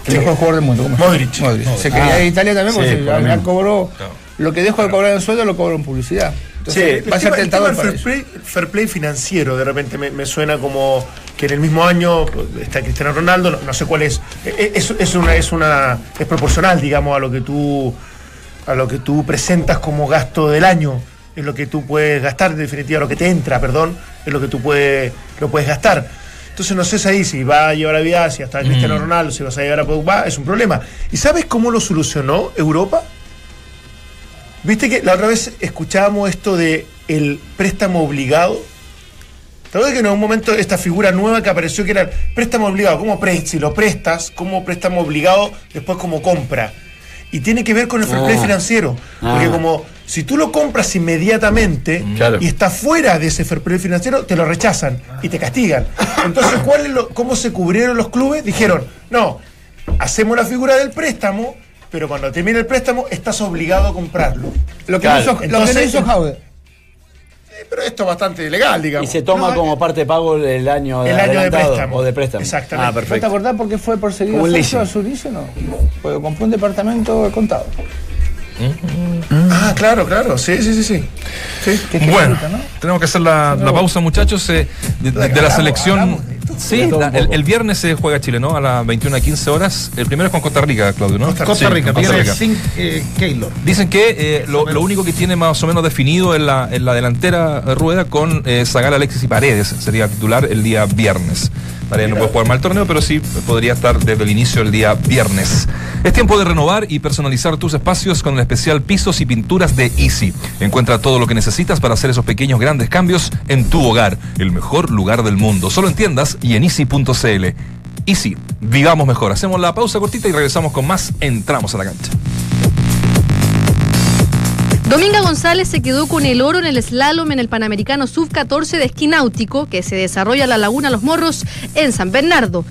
El mejor jugador del mundo. ¿cómo se llama? Modric. Se quería ir a Italia también Sí, porque por lo al final cobró lo que dejó de cobrar en sueldo lo cobró en publicidad. Entonces, Sí, va a ser el tentador tema para fair play, fair play financiero, de repente me, me suena como que en el mismo año está Cristiano Ronaldo, no, no sé cuál es. Eh, Es, es una, es una. es proporcional, digamos, a lo que tú. a lo que tú presentas como gasto del año. Es lo que tú puedes gastar, en definitiva, lo que te entra, perdón, es lo que tú puedes, lo puedes gastar. Entonces no sé ahí si va a llevar a Vidal, si hasta Cristiano Ronaldo, si vas a llevar a Pogba, es un problema. ¿Y sabes cómo lo solucionó Europa? Viste que la otra vez escuchábamos esto de el préstamo obligado. ¿Te acuerdas que en un momento esta figura nueva que apareció que era el préstamo obligado? ¿Cómo pre si lo prestas? ¿Cómo préstamo obligado? Después como compra. Y tiene que ver con el fair play Ah. financiero. Porque Ah. como si tú lo compras inmediatamente Claro. y estás fuera de ese fair play financiero, te lo rechazan y te castigan. Entonces, ¿cuál es lo- ¿cómo se cubrieron los clubes? Dijeron, no, hacemos la figura del préstamo, pero cuando termine el préstamo estás obligado a comprarlo. Lo que Claro, no hizo, lo que no entonces- hizo Jaude. Sí, pero esto es bastante legal, Y digamos. se toma No, como parte de pago el año El año de préstamo. O de préstamo. Exactamente. Ah, ¿No te perfecto. acordás por qué fue perseguido a su inicio? No. Porque compró un departamento de contado. Ah, claro, claro. Sí, sí, sí, sí. Bueno, tenemos que hacer la, la pausa, muchachos. eh, de, de- de la selección. hablamos. Sí, la- el, viernes se juega Chile, ¿no? A las 21 a 15 horas. El primero es con Costa Rica, Claudio, ¿no? Costa Sí, Rica, Costa sin eh, Keylor. Dicen que eh, lo, lo único que tiene más o menos definido en la, en la delantera eh, rueda con eh, Zagal, Alexis y Paredes sería titular el día viernes. Paredes no puede jugar mal torneo, pero sí podría estar desde el inicio el día viernes. Es tiempo de renovar y personalizar tus espacios con el especial Pisos y Pinturas de Easy. Encuentra todo lo que necesitas para hacer esos pequeños grandes cambios en tu hogar, el mejor lugar del mundo. Solo en tiendas y en easy.cl. Easy, vivamos mejor. Hacemos la pausa cortita y regresamos con más. Entramos a la cancha. Dominga González se quedó con el oro en el slalom en el Panamericano Sub-14 de esquí náutico que se desarrolla en la Laguna Los Morros en San Bernardo.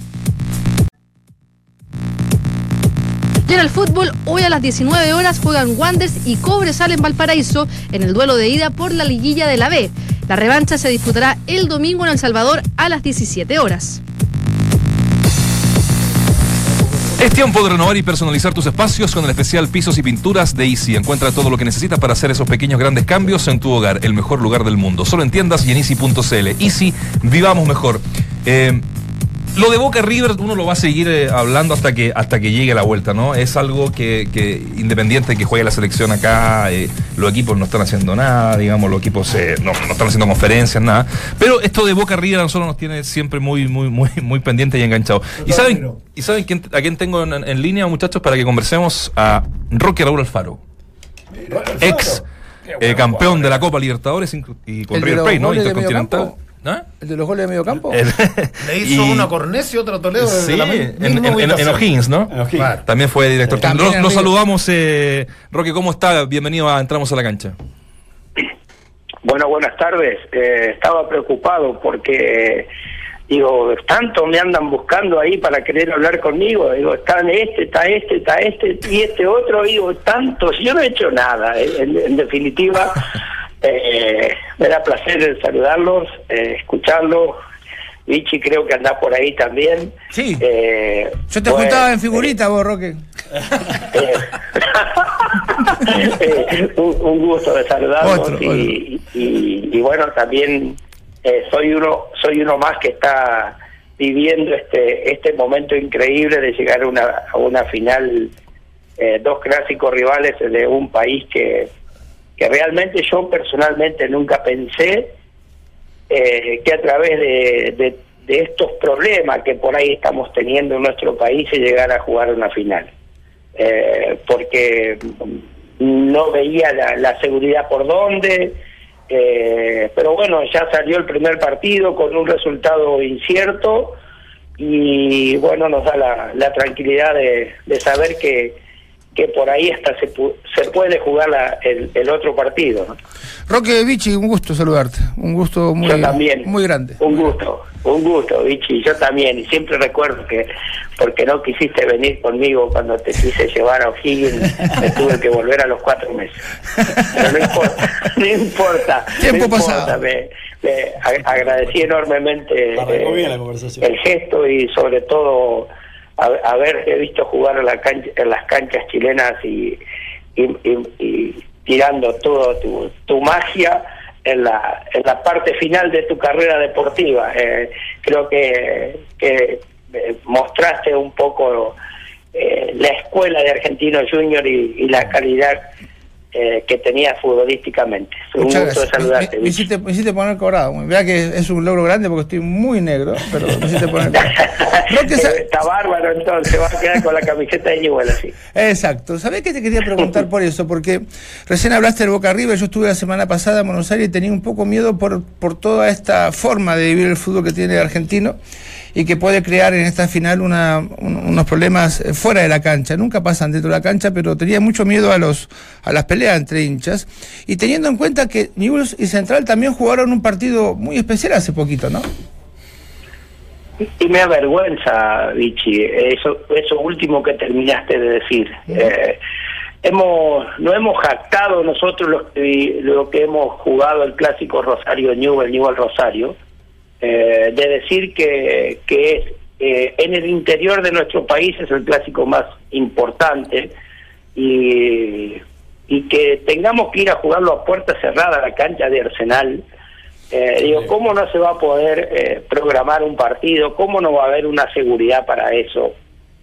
Y en el fútbol, hoy a las 19 horas juegan Wanders y Cobresal en Valparaíso en el duelo de ida por la liguilla de la B. La revancha se disputará el domingo en El Salvador a las 17 horas. Es tiempo de renovar y personalizar tus espacios con el especial Pisos y Pinturas de Easy. Encuentra todo lo que necesitas para hacer esos pequeños grandes cambios en tu hogar, el mejor lugar del mundo. Solo en tiendas y en easy.cl. Easy, vivamos mejor. Eh, lo de Boca River uno lo va a seguir eh, hablando hasta que hasta que llegue la vuelta, ¿no? Es algo que, que independiente de que juegue la selección acá, eh, los equipos no están haciendo nada, digamos, los equipos eh, no, no, están haciendo conferencias, nada. Pero esto de Boca River a nosotros nos tiene siempre muy, muy, muy, muy pendiente y enganchado. ¿Y saben, ¿y saben quién, a quién tengo en, en, línea, muchachos, para que conversemos? A Roque Raúl Alfaro. Ex campeón de la Copa Libertadores y con River Plate, ¿no? Intercontinental. ¿Ah? ¿El de los goles de medio campo? Le hizo y, una Cornes y otra Toledo. Sí, la en, en, en O'Higgins, ¿no? Claro. También fue director. También nos, saludamos, eh, Roque, ¿cómo está? Bienvenido a Entramos a la Cancha. Bueno, buenas tardes. Eh, estaba preocupado porque, digo, tanto me andan buscando ahí para querer hablar conmigo. Digo, está este, está este, está este y este otro. Digo, tantos. Yo no he hecho nada. en definitiva. Eh, me da placer saludarlos, eh, escucharlos. Vichy creo que anda por ahí también. Sí. Eh, Yo te juntaba en figurita eh, vos, Roque. Eh, un, un, gusto de saludarlos y, y, y, bueno, también soy uno soy uno más que está viviendo este este momento increíble de llegar a una, a una final, dos clásicos rivales de un país que que realmente yo personalmente nunca pensé eh, que a través de, estos problemas que por ahí estamos teniendo en nuestro país se llegara a jugar una final. Eh, porque no veía la, seguridad por dónde, eh, pero bueno, ya salió el primer partido con un resultado incierto y bueno, nos da la, la tranquilidad de saber que, que por ahí hasta se, se puede jugar la, el, el, otro partido. ¿no? Roque Vichy, un gusto saludarte, un gusto muy, también, muy grande. Un gusto, un gusto, Vichy, yo también, y siempre recuerdo que porque no quisiste venir conmigo cuando te quise llevar a O'Higgins, me tuve que volver a los cuatro meses. Pero no importa, no importa. Tiempo no pasado. me, me agradecí enormemente eh, el gesto y sobre todo haberte visto jugar en, la cancha, en las canchas chilenas y, tirando toda tu, magia en la, en la parte final de tu carrera deportiva. Eh, creo que, que eh, mostraste un poco eh, la escuela de Argentino Junior y la calidad eh, que tenía futbolísticamente. Un Muchas gusto de saludarte. Me, me, hiciste, me, hiciste, poner colorado. Vea que es un logro grande porque estoy muy negro, pero me hiciste poner que Está bárbaro entonces, vas a quedar con la camiseta de Newell así. Exacto. ¿Sabés que te quería preguntar por eso? Porque recién hablaste del Boca River, yo estuve la semana pasada en Buenos Aires y tenía un poco miedo por, por toda esta forma de vivir el fútbol que tiene el argentino y que puede crear en esta final una, un, unos problemas fuera de la cancha. Nunca pasan dentro de la cancha, pero tenía mucho miedo a los a las peleas entre hinchas. Y teniendo en cuenta que Newell's y Central también jugaron un partido muy especial hace poquito, ¿no? Y me avergüenza, Vichy, eso, eso último que terminaste de decir. Uh -huh. eh, hemos no hemos jactado nosotros lo que, lo que hemos jugado el clásico Rosario Newell, Newell Rosario, eh, de decir que, que es, eh, en el interior de nuestro país es el clásico más importante y, y que tengamos que ir a jugarlo a puerta cerrada a la cancha de Arsenal. Eh, digo, ¿cómo no se va a poder eh, programar un partido? ¿Cómo no va a haber una seguridad para eso?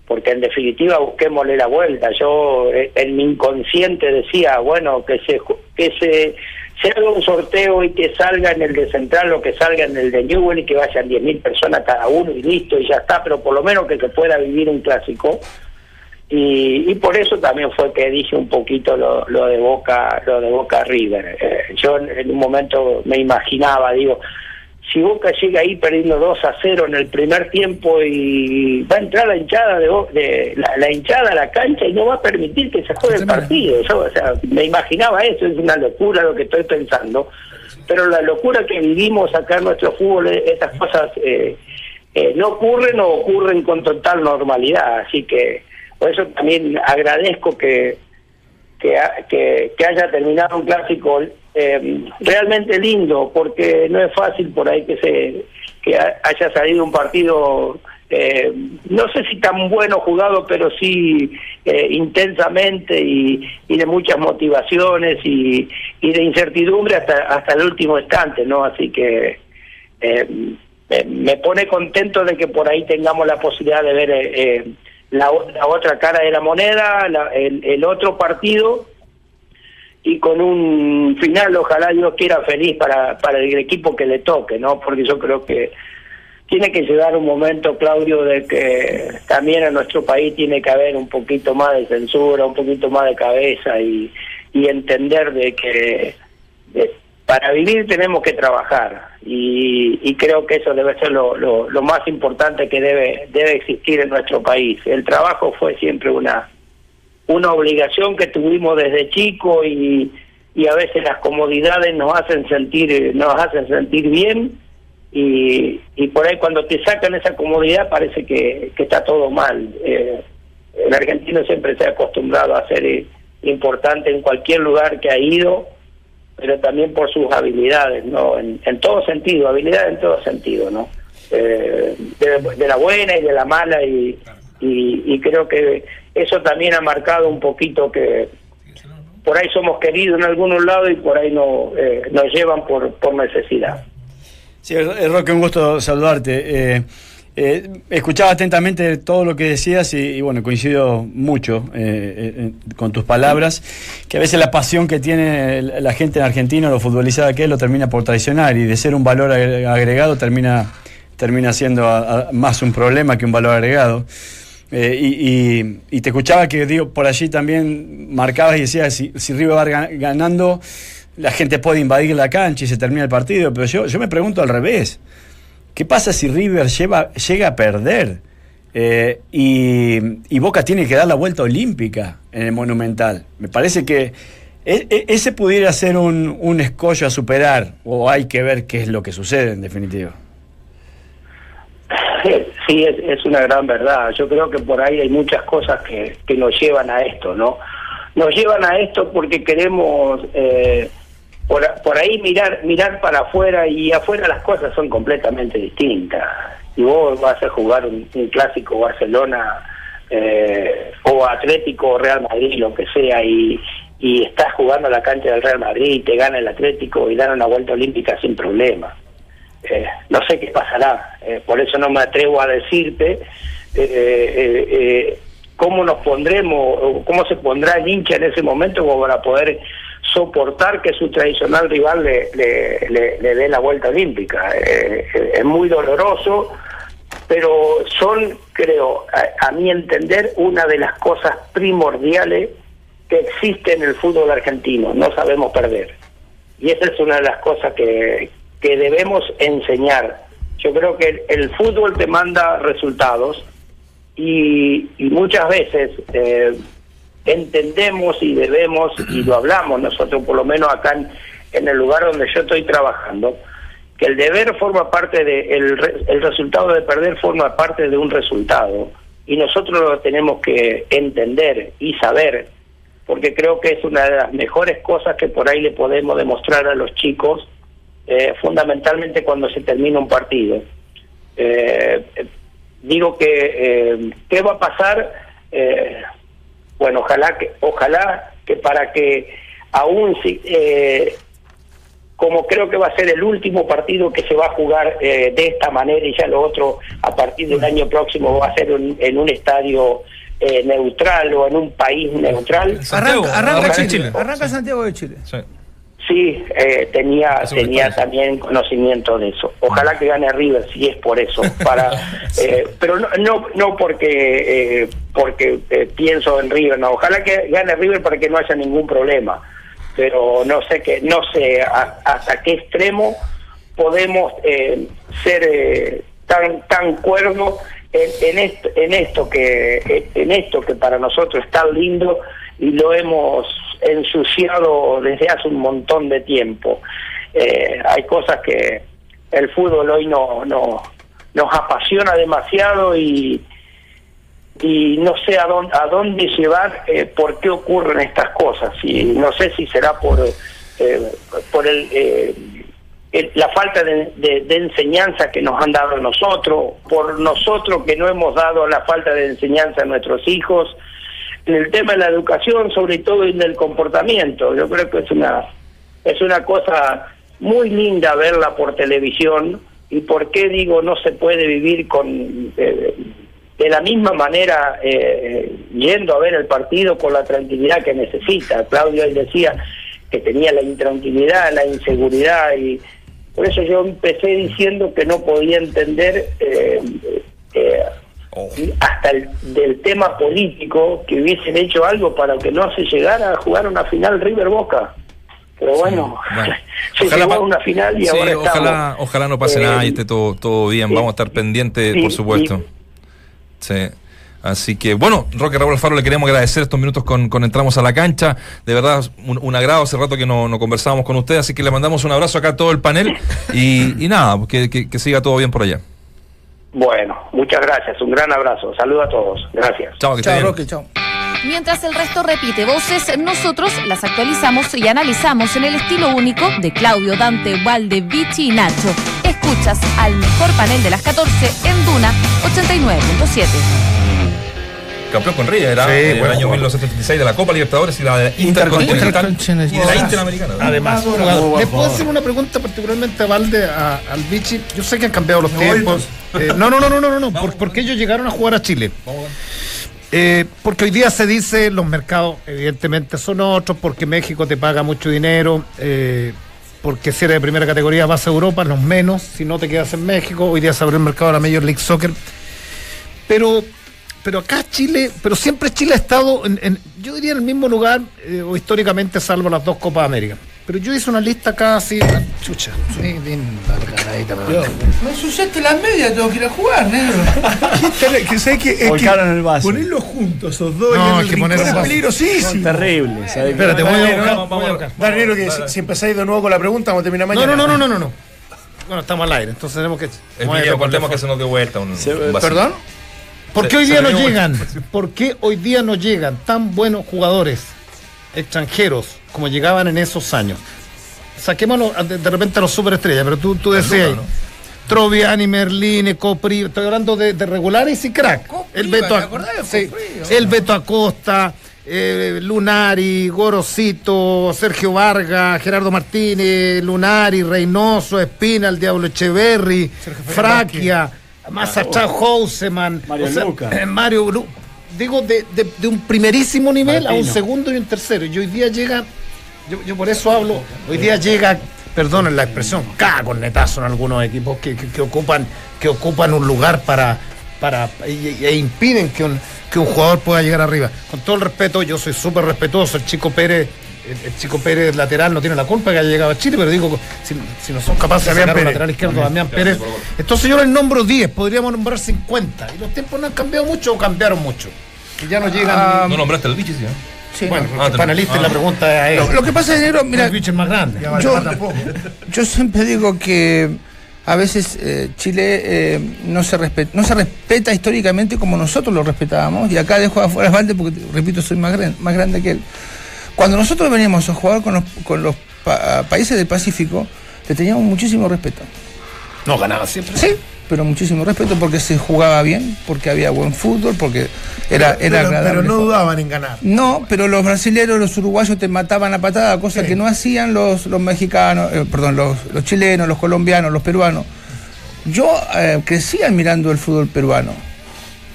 Porque en definitiva busquémosle la vuelta. Yo eh, en mi inconsciente decía, bueno, que se que se se haga un sorteo y que salga en el de Central o que salga en el de Newell y que vayan 10.000 personas cada uno y listo y ya está, pero por lo menos que se pueda vivir un clásico. Y, y por eso también fue que dije un poquito lo, lo de Boca lo de Boca River. Eh, yo en, en un momento me imaginaba, digo, si Boca llega ahí perdiendo 2 a 0 en el primer tiempo y va a entrar la hinchada de, de la, hinchada a la cancha y no va a permitir que se juegue el partido. Yo, o sea, me imaginaba eso, es una locura lo que estoy pensando, pero la locura que vivimos acá en nuestro fútbol, estas cosas eh, eh, no ocurren o ocurren con total normalidad, así que por eso también agradezco que que, que, haya terminado un clásico eh, realmente lindo, porque no es fácil por ahí que se que haya salido un partido, eh, no sé si tan bueno jugado, pero sí eh, intensamente y, de muchas motivaciones y, y, de incertidumbre hasta, hasta el último instante, ¿no? Así que me pone contento de que por ahí tengamos la posibilidad de ver la, otra cara de la moneda, el, otro partido, y con un final, ojalá Dios quiera feliz para, para el equipo que le toque, ¿no? Porque yo creo que tiene que llegar un momento, Claudio, de que también en nuestro país tiene que haber un poquito más de censura, un poquito más de cabeza y, y entender de que para vivir tenemos que trabajar y, creo que eso debe ser lo, lo, más importante que debe debe existir en nuestro país. El trabajo fue siempre una una obligación que tuvimos desde chico y, y a veces las comodidades nos hacen sentir nos hacen sentir bien y, y por ahí cuando te sacan esa comodidad parece que, que está todo mal. Eh, el argentino siempre se ha acostumbrado a ser importante en cualquier lugar que ha ido pero también por sus habilidades, ¿no? En, todo sentido, habilidades en todo sentido, ¿no? Eh, de, la buena y de la mala y, y, creo que eso también ha marcado un poquito que por ahí somos queridos en algunos lados y por ahí no, eh, nos llevan por, por necesidad. Sí, Roque, un gusto saludarte. Eh, eh, escuchaba atentamente todo lo que decías y, bueno, coincido mucho eh, eh, con tus palabras, que a veces la pasión que tiene la gente en Argentina, lo futbolizada que es, lo termina por traicionar y de ser un valor agregado termina, termina siendo más un problema que un valor agregado. Y, te escuchaba que digo, por allí también marcabas y decías, si, si River va ganando, la gente puede invadir la cancha y se termina el partido, pero yo, yo me pregunto al revés. ¿Qué pasa si River lleva, llega a perder eh, y, Boca tiene que dar la vuelta olímpica en el Monumental? Me parece que e, e, ese pudiera ser un, un escollo a superar o hay que ver qué es lo que sucede en definitiva. Sí, es, una gran verdad. Yo creo que por ahí hay muchas cosas que, nos llevan a esto, ¿no? Nos llevan a esto porque queremos... Eh, por, por ahí mirar mirar para afuera y afuera las cosas son completamente distintas. Y vos vas a jugar un, clásico Barcelona eh, o Atlético o Real Madrid, lo que sea, y, y estás jugando a la cancha del Real Madrid y te gana el Atlético y dan una vuelta olímpica sin problema. Eh, no sé qué pasará, eh, por eso no me atrevo a decirte cómo nos pondremos, cómo se pondrá el hincha en ese momento como para poder soportar que su tradicional rival le, le, le, dé la vuelta olímpica. Eh, eh, es muy doloroso, pero son, creo, a, mi entender, una de las cosas primordiales que existe en el fútbol argentino. No sabemos perder. Y esa es una de las cosas que, que debemos enseñar. Yo creo que el, fútbol te manda resultados y, y muchas veces eh, entendemos y debemos, y lo hablamos nosotros, por lo menos acá en, el lugar donde yo estoy trabajando, que el deber forma parte de, el, el resultado de perder forma parte de un resultado, y nosotros lo tenemos que entender y saber, porque creo que es una de las mejores cosas que por ahí le podemos demostrar a los chicos, eh, fundamentalmente cuando se termina un partido. Eh, digo que, eh, ¿qué va a pasar? bueno, ojalá que, ojalá que para que aún si, eh, como creo que va a ser el último partido que se va a jugar eh, de esta manera y ya lo otro a partir del año próximo va a ser en un estadio eh, neutral o en un país neutral. Arranca, arranca, Chile. arranca Santiago de Chile. Sí, eh, tenía tenía también conocimiento de eso. Ojalá que gane River, si es por eso. Para, eh, pero no no, no porque eh, porque pienso en River, no. Ojalá que gane River para que no haya ningún problema. Pero no sé que no sé hasta qué extremo podemos eh, ser eh, tan tan cuerdos en, en, esto, en esto que en esto que para nosotros es tan lindo y lo hemos ensuciado desde hace un montón de tiempo. Eh, hay cosas que el fútbol hoy no, no nos apasiona demasiado y y no sé a dónde, a dónde llevar eh, por qué ocurren estas cosas y no sé si será por eh, por el, eh, el, la falta de, de, de, enseñanza que nos han dado a nosotros por nosotros que no hemos dado la falta de enseñanza a nuestros hijos en el tema de la educación sobre todo en el comportamiento yo creo que es una es una cosa muy linda verla por televisión y por qué digo no se puede vivir con eh, de la misma manera eh, yendo a ver el partido con la tranquilidad que necesita. Claudio él decía que tenía la intranquilidad, la inseguridad y por eso yo empecé diciendo que no podía entender eh, eh, oh. hasta el del tema político que hubiesen hecho algo para que no se llegara a jugar una final River Boca. Pero bueno, sí, bueno. se ojalá llegó a una final y sí, ahora ojalá, estamos. ojalá no pase Eh, nada y esté todo, todo bien. Vamos a estar pendientes, por supuesto. Sí. Así que, bueno, Roque Raúl Alfaro, le queremos agradecer estos minutos con, con Entramos a la Cancha. De verdad, un, un agrado hace rato que no, no conversábamos con usted, así que le mandamos un abrazo acá a todo el panel y, y nada, que, que, que siga todo bien por allá. Bueno, muchas gracias, un gran abrazo. Saludos a todos. Gracias. Chao, que Chao. Roque, chao. Mientras el resto repite voces, nosotros las actualizamos y analizamos en el estilo único de Claudio, Dante, Valde, Vichy y Nacho. Escuchas al mejor panel de las 14 en Duna 89.7. Campeón con River, era Sí, en el bueno, año bueno. 1976 de la Copa Libertadores y la de Intercontinental Intercontinental. y de la Interamericana. Además, buen ¿le puedo hacer una pregunta particularmente a Valde, a- al Vichy? Yo sé que han cambiado los tiempos. Eh, no, no, no, no, no, no, no. ¿Por, por qué ellos llegaron a jugar a Chile? Eh, porque hoy día se dice los mercados, evidentemente, son otros, porque México te paga mucho dinero, eh, porque si eres de primera categoría vas a Europa, los menos, si no te quedas en México. Hoy día se abrió el mercado de la Major League Soccer. Pero, pero acá Chile, pero siempre Chile ha estado, en, en- yo diría en el mismo lugar, eh, o históricamente, salvo las dos Copas América. Pero yo hice una lista acá así, chucha, sí, bien largadita, pero- Me ensuciaste las medias, tengo que ir a jugar, negro. que sé que, es que el vaso. ponerlos juntos, esos dos, No, en el que rincón poner es peligrosísimo. Terrible. ¿sabes? Espérate, voy a buscar. a. Dale, negro, que si, si empezáis de nuevo con la pregunta, vamos a terminar mañana. no, no, no, no, no, no. Bueno, estamos al aire, entonces tenemos que. Con contemos que se nos dio vuelta un, Se- un vasito. ¿Perdón? ¿Por qué hoy día no llegan? ¿Por qué hoy día no llegan tan buenos jugadores extranjeros como llegaban en esos años? Saquémonos de, de repente a los superestrellas, pero tú, tú decías. ¿no? Troviani, Merline, Copri, estoy hablando de, de regulares y crack. Copri, el Beto, ¿te Ac- acordás de sí, Copri? el Beto Acosta, eh, Lunari, Gorosito, Sergio Vargas, Gerardo Martínez, Lunari, Reynoso, Espina, el Diablo Echeverry, Fraquia, más atrás Houseman, Mario Luca. eh, Mario Lu- Digo, de, de- de un primerísimo nivel a un segundo y un tercero. Y hoy día llega, yo, yo por eso hablo, hoy día llega, perdonen la expresión, caga con netazo en algunos equipos que, que- que ocupan, que ocupan un lugar para, para e impiden que un, que un jugador pueda llegar arriba. Con todo el respeto, yo soy súper respetuoso, el chico Pérez. El, el chico Pérez lateral no tiene la culpa que haya llegado a Chile, pero digo, si, si no son capaces de Damián sacar un lateral izquierdo, Damián Pérez. Entonces yo les nombro 10, podríamos nombrar 50. Y los tiempos no han cambiado mucho o cambiaron mucho. Que ya no llegan. Ah, No nombraste el bicho, sí, ¿no? Sí, bueno, no. Ah, el panelista y la pregunta es. Lo, lo que pasa es, negro, mira, el bicho es más grande. Yo- tampoco. yo siempre digo que a veces eh, Chile eh, no, se respeta, no se respeta históricamente como nosotros lo respetábamos. Y acá dejo afuera a Valde porque, repito, soy más, gran- más grande que él. Cuando nosotros veníamos a jugar con los, con los pa- países del Pacífico, le teníamos muchísimo respeto. No ganaba siempre. Sí, pero muchísimo respeto porque se jugaba bien, porque había buen fútbol, porque era, era pero, agradable. pero no jugar. dudaban en ganar. No, pero los brasileños, los uruguayos te mataban a patada, cosa Sí. que no hacían los, los mexicanos, eh, perdón, los, los chilenos, los colombianos, los peruanos. Yo eh, crecí admirando el fútbol peruano.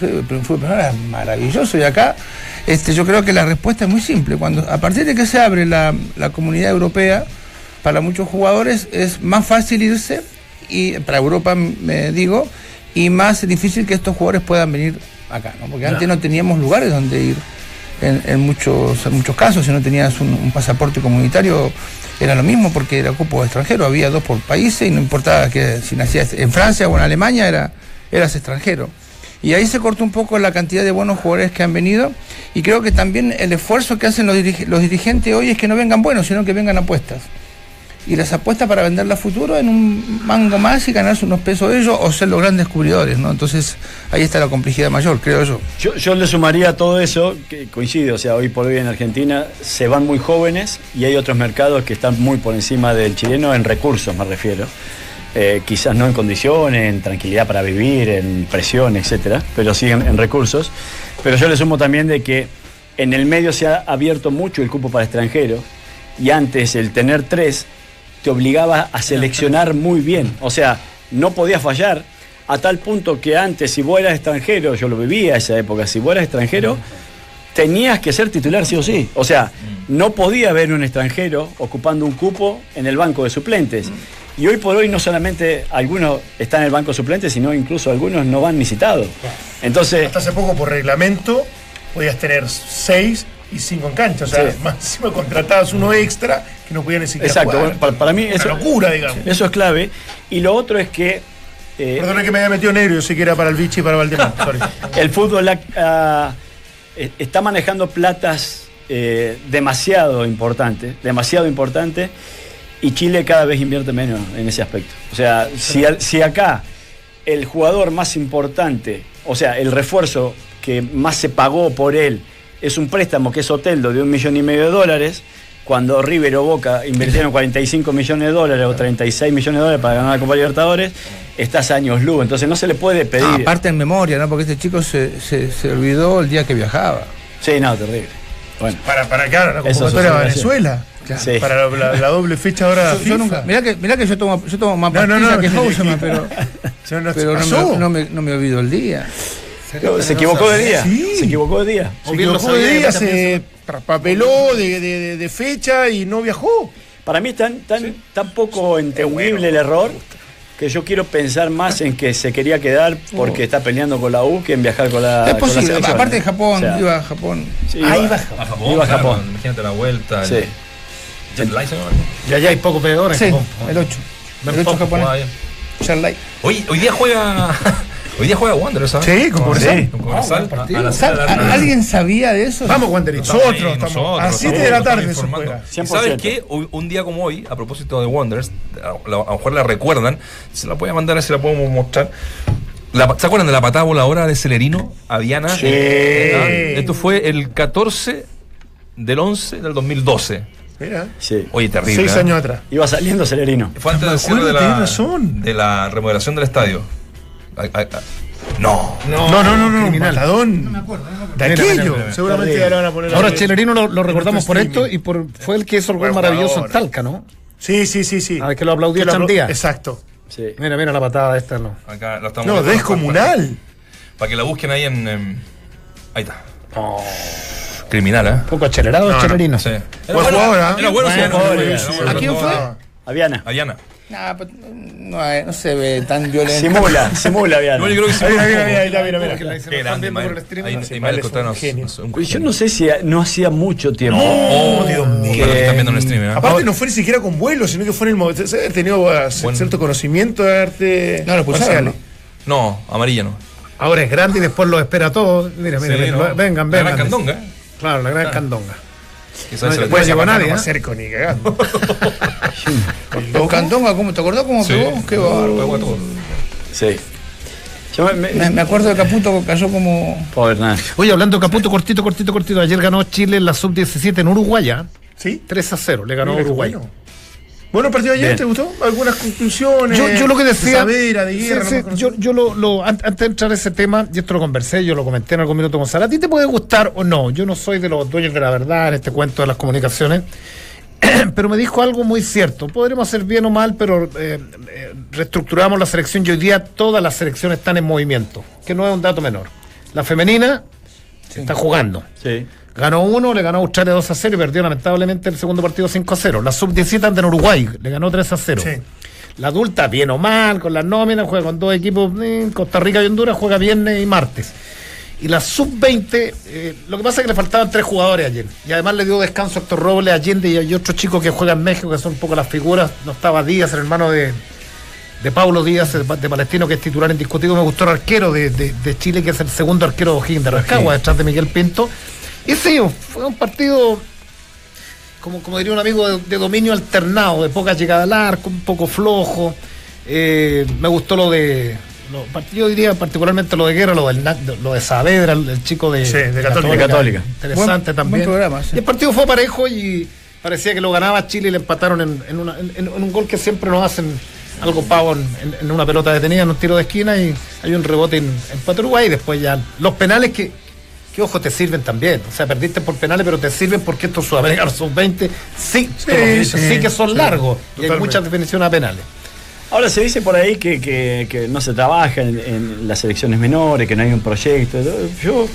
El fútbol peruano era maravilloso y acá este, yo creo que la respuesta es muy simple. Cuando, a partir de que se abre la, la comunidad europea, para muchos jugadores es más fácil irse, y para Europa me digo, y más difícil que estos jugadores puedan venir acá, ¿no? porque antes no teníamos lugares donde ir. en, en muchos, en muchos casos, si no tenías un, un pasaporte comunitario, era lo mismo porque era cupo extranjero, había dos por países y no importaba que si nacías en Francia o en Alemania, era, eras extranjero. Y ahí se cortó un poco la cantidad de buenos jugadores que han venido y creo que también el esfuerzo que hacen los, los dirigentes hoy es que no vengan buenos, sino que vengan apuestas. Y las apuestas para venderla a futuro en un mango más y ganarse unos pesos ellos o ser los grandes descubridores, ¿no? Entonces ahí está la complejidad mayor, creo yo. Yo, yo le sumaría a todo eso, que coincide, o sea, hoy por hoy en Argentina se van muy jóvenes y hay otros mercados que están muy por encima del chileno en recursos, me refiero. Eh, quizás no en condiciones, en tranquilidad para vivir, en presión, etcétera, pero sí en, en recursos. Pero yo le sumo también de que en el medio se ha abierto mucho el cupo para extranjeros y antes el tener tres te obligaba a seleccionar muy bien. O sea, no podías fallar a tal punto que antes, si vos eras extranjero, yo lo vivía esa época, si vos eras extranjero, tenías que ser titular sí o sí. O sea, no podía haber un extranjero ocupando un cupo en el banco de suplentes. Y hoy por hoy no solamente algunos están en el banco de suplentes, sino incluso algunos no van ni citados. Entonces, Hasta hace poco, por reglamento, podías tener seis y cinco en cancha. O sea, Sí. más encima contratabas uno extra que no podía ni siquiera exacto, jugar. bueno, para, para mí Una eso, locura, digamos. eso es clave. Y lo otro es que eh, Perdona que me haya metido negro, yo sé que era para el Vichy y para Valdemar. El fútbol eh, está manejando platas eh, demasiado importantes, demasiado importantes, y Chile cada vez invierte menos en ese aspecto. O sea, si, al- si acá el jugador más importante, o sea, el refuerzo que más se pagó por él es un préstamo que es Oteldo de un millón y medio de dólares, cuando River o Boca invirtieron 45 millones de dólares o 36 millones de dólares para ganar la Copa Libertadores, estás años luz. Entonces no se le puede pedir. Ah, aparte en memoria, ¿no? Porque este chico se, se, se olvidó el día que viajaba. Sí, no, terrible. Bueno. Para, para claro, la Eso convocatoria a es Sí. Para la, la- la doble fecha ahora. Yo, yo nunca, mirá que, mirá que yo tomo, yo tomo más No, no, no, que no, Houseman, pero, Se nos pero no, me, no, me, no me olvido el día. Se equivocó de día. Sí. Se equivocó de día. Se equivocó de día, se papeló de, de- de- de fecha y no viajó. Para mí es tan, tan, tan poco entendible el error que yo quiero pensar más en que se quería quedar porque está peleando con la U que en viajar con la es con la posible, aparte de. Japón, O sea, iba a Japón. sí, Ahí iba- va. A Japón. Iba a claro, Japón. Imagínate la vuelta. Sí. El jet señor. Y allá hay pocos peores. Sí, el 8. Ven El 8 poco, japonés. Charlay. Hoy, hoy día juega. Hoy día juega Wanderers, ¿sabes? Sí, con Cobresal. Con Cobresal, a- a las ¿Sabe- siete de la tarde. ¿Alguien sabía de eso? Vamos, Wanderers. Nosotros, estamos nosotros, a 7 estamos- de la tarde se juega. ¿Y 100%. sabes qué? Un día como hoy, a propósito de Wanderers, a, lo mejor la recuerdan, se la voy a mandar, se la podemos mostrar. La- ¿Se acuerdan de la patada voladora de Celerino a Diana? Sí. Eh, Esto fue el 14 del 11 del 2012. Mira, Sí. Oye, terrible. seis ¿eh? años atrás. Iba saliendo Celerino. Fue antes del cierre de acuerdo, la, razón. de la remodelación del estadio. Ay, ay, ay. No. No, no, no, no, criminal. Matadón. De Mira, mira, aquello. mira. Seguramente ya le van a poner. Ahora Chelerino lo, lo recordamos por streaming. esto y por fue el que hizo el gol maravilloso en. Talca, ¿no? Sí, sí, sí, sí. A ver, que lo aplaudió lo apla- Chandía. Exacto. Sí. Mira, mira la patada esta, ¿no? Acá lo estamos No, descomunal. Para, para que la busquen ahí en. ahí está. Criminal, ¿eh? Un poco acelerado No, no. Chelerino. Sí. Era Buen bueno, jugador, ¿ah? Era bueno, era era. ¿A quién fue? Aviana. Ayana. Nah, pero no, hay- no se ve tan violento. Simula, simula Aviana. No, yo creo que sí. Mira, mira, mira, mira, mira, mira. Qué grande, viendo por el Ismael. streaming. Ahí- no sé. Ismael es un Costanos, genio. es un Pues yo no sé si no hacía mucho tiempo. Oh, Dios mío. Que- están viendo en el stream, ¿eh? Aparte no fue ni siquiera con vuelo, sino que fue en el momento. Se ha tenido uh, Bueno. cierto conocimiento de arte. No, lo marciales. No, amarilla no. Ahora es grande y después lo espera todo. Mira, mira, Sí, mira, ¿no? vengan, La vengan. gran candonga, ¿eh? Claro, la gran candonga. Quizás No, después llegó nadie, no va a ser con ni cagando. Candonga, ¿cómo, ¿te acordás cómo Sí. pegó? Qué bárbaro. Pegó a todo. Sí. Yo me, me- Me, acuerdo de Caputo que cayó como. Pobre Hernán. Oye, hablando de Caputo, cortito, cortito, cortito. Ayer ganó Chile en la sub-17 en Uruguay. ¿ah? ¿Sí? 3 a 0. Le ganó qué Uruguay. bueno. Bueno, partido de ayer, Bien. ¿te gustó? ¿Algunas conclusiones? Yo, yo lo que decía. De Savera, de Sí, guerra. sí, no me yo, yo lo, lo- an- antes de entrar a ese tema, y esto lo conversé, yo lo comenté en algún minuto con Sara. ¿A ti te puede gustar o no? Yo no soy de los dueños de la verdad en este cuento de las comunicaciones. pero me dijo algo muy cierto. Podremos hacer bien o mal, pero eh, eh, reestructuramos la selección y hoy día todas las selecciones están en movimiento, que no es un dato menor. La femenina se está jugando. Sí. Ganó uno, le ganó a Australia 2 a 0 y perdió lamentablemente el segundo partido 5 a 0. La sub-17 anda en Uruguay, le ganó 3 a 0. Sí. La adulta, bien o mal, con las nóminas, juega con dos equipos, eh, Costa Rica y Honduras, juega viernes y martes. Y la sub-20, eh, lo que pasa es que le faltaban tres jugadores ayer. Y además le dio descanso a Héctor Robles, Allende y hay otros chicos que juegan en México, que son un poco las figuras. No estaba Díaz, el hermano de, de Pablo Díaz, de, Palestino, que es titular indiscutido. Me gustó el arquero de, de- de Chile, que es el segundo arquero de O'Higgins de Rancagua, detrás de Miguel Pinto. Y sí, fue un partido, como, como diría un amigo, de, de dominio alternado, de poca llegada al arco, un poco flojo. Eh, me gustó lo de. lo- yo diría particularmente lo de Guerra, lo, del, Na- lo de Saavedra, el, el chico de, Sí, de Católica. De Católica. Interesante Buen- también. buen programa, sí. Y el partido fue parejo y parecía que lo ganaba Chile y le empataron en, en una- en- en un gol que siempre nos hacen algo pavo en, en- en una pelota detenida, en un tiro de esquina y hay un rebote en, en Uruguay y después ya los penales que, que ojo te sirven también. O sea, perdiste por penales, pero te sirven porque estos sudamericanos son 20, sí, dices, sí, sí, que son largos y hay muchas definiciones a penales. Ahora se dice por ahí que, que- que no se trabaja en, en las selecciones menores, que no hay un proyecto. Yo,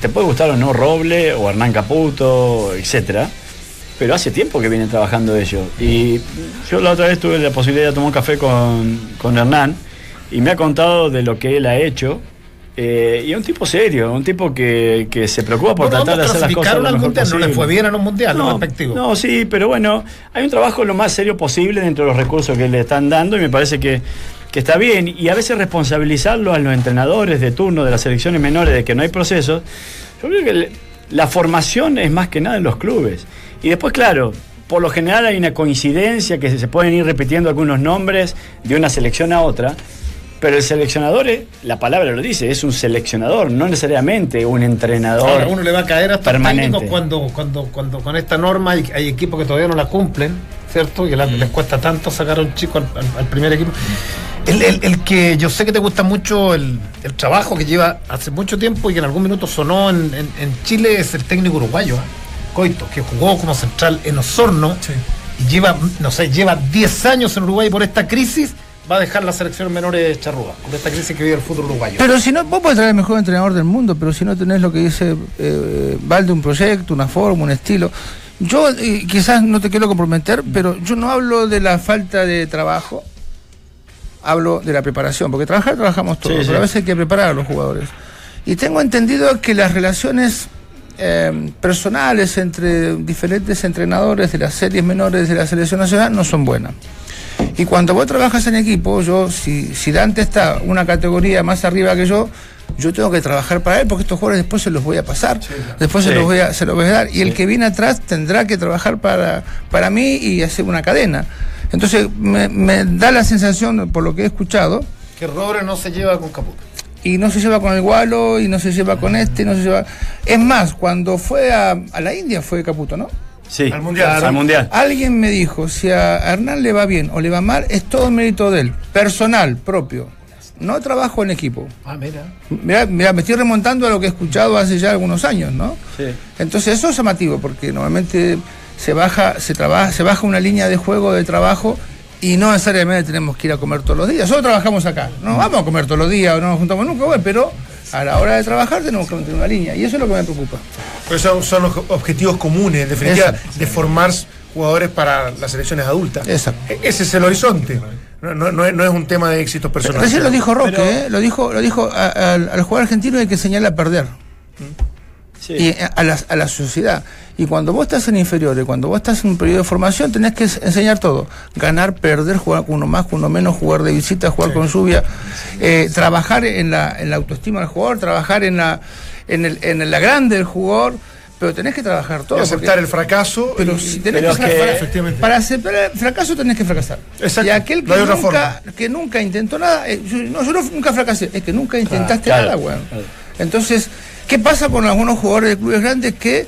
te puede gustar o no Roble o Hernán Caputo, etcétera, pero hace tiempo que vienen trabajando ellos. Y yo la otra vez tuve la posibilidad de tomar un café con, con Hernán y me ha contado de lo que él ha hecho. Eh, y es un tipo serio, un tipo que, que se preocupa por tratar de hacer las cosas lo mejor mundial, no les posible. fue bien a los mundiales, los respectivos. No, sí, pero bueno, hay un trabajo lo más serio posible dentro de los recursos que le están dando y me parece que, que está bien. Y a veces responsabilizarlo a los entrenadores de turno de las selecciones menores de que no hay procesos. Yo creo que le- la formación es más que nada en los clubes. Y después, claro, por lo general hay una coincidencia que se pueden ir repitiendo algunos nombres de una selección a otra. Pero el seleccionador, es- la palabra lo dice, es un seleccionador, no necesariamente un entrenador. Ahora uno le va a caer hasta permanente. técnicos cuando, cuando, cuando con esta norma hay, hay equipos que todavía no la cumplen, ¿cierto? Y la- les cuesta tanto sacar a un chico al, al- al primer equipo. El, el- el que yo sé que te gusta mucho el, el trabajo que lleva hace mucho tiempo y que en algún minuto sonó en, en- en Chile es el técnico uruguayo, ¿eh? Coito, que jugó como central en Osorno y lleva, no sé, lleva 10 años en Uruguay por esta crisis va a dejar la selección menores charrúa, por esta crisis que vive el fútbol uruguayo. Pero si no, vos podés traer el mejor entrenador del mundo, pero si no tenés lo que dice eh, Valde, un proyecto, una forma, un estilo. Yo eh, quizás no te quiero comprometer, pero yo no hablo de la falta de trabajo, hablo de la preparación, porque trabajar trabajamos todos, Sí, pero sí. a veces hay que preparar a los jugadores. Y tengo entendido que las relaciones eh, personales entre diferentes entrenadores de las series menores de la selección nacional no son buenas. Y cuando vos trabajas en equipo, yo, si, si Dante está una categoría más arriba que yo, yo tengo que trabajar para él porque estos jugadores después se los voy a pasar, después se los voy a, se los voy a dar. Y el que viene atrás tendrá que trabajar para, para mí y hacer una cadena. Entonces me, me da la sensación, por lo que he escuchado, Que Robre no se lleva con Caputo. y no se lleva con el Gualo, y no se lleva con este, y no se lleva... Es más, cuando fue a, a la India fue Caputo, ¿no? Sí, Al Mundial. Al mundial. Alguien me dijo, si a Hernán le va bien o le va mal, es todo mérito de él, personal, propio. No trabajo en equipo. Ah, mira. Mirá, mirá, me estoy remontando a lo que he escuchado hace ya algunos años, ¿no? Sí. Entonces eso es llamativo, porque normalmente se baja, se trabaja, se baja una línea de juego de trabajo y no necesariamente tenemos que ir a comer todos los días. Nosotros trabajamos acá, no vamos a comer todos los días no nos juntamos nunca, bueno, pero a la hora de trabajar tenemos que mantener una línea y eso es lo que me preocupa. Pero son, son los objetivos comunes, en definitiva, Exacto. de formar jugadores para las selecciones adultas. Exacto. E- Ese es el horizonte. No, no- no es, no es un tema de éxitos personales. Recién lo dijo Roque, Pero- ¿eh? lo dijo, lo dijo a- al, al jugador argentino hay que enseñarle a perder. Sí. y a a la, a la sociedad. Y cuando vos estás en inferiores, cuando vos estás en un periodo de formación, tenés que enseñar todo. Ganar, perder, jugar con uno más, con uno menos, jugar de visita, jugar con lluvia, eh, trabajar en la, en la autoestima del jugador, trabajar en la, en, el, en la grande del jugador, pero tenés que trabajar todo. Y aceptar porque- el fracaso. pero y- si tenés pero que, que- efectivamente. para aceptar el fracaso tenés que fracasar. Exacto, Y aquel que, nunca, que nunca intentó nada, eh, yo, no, yo no- nunca fracasé, es que nunca intentaste claro, nada, weón. claro. Entonces, ¿qué pasa con algunos jugadores de clubes grandes que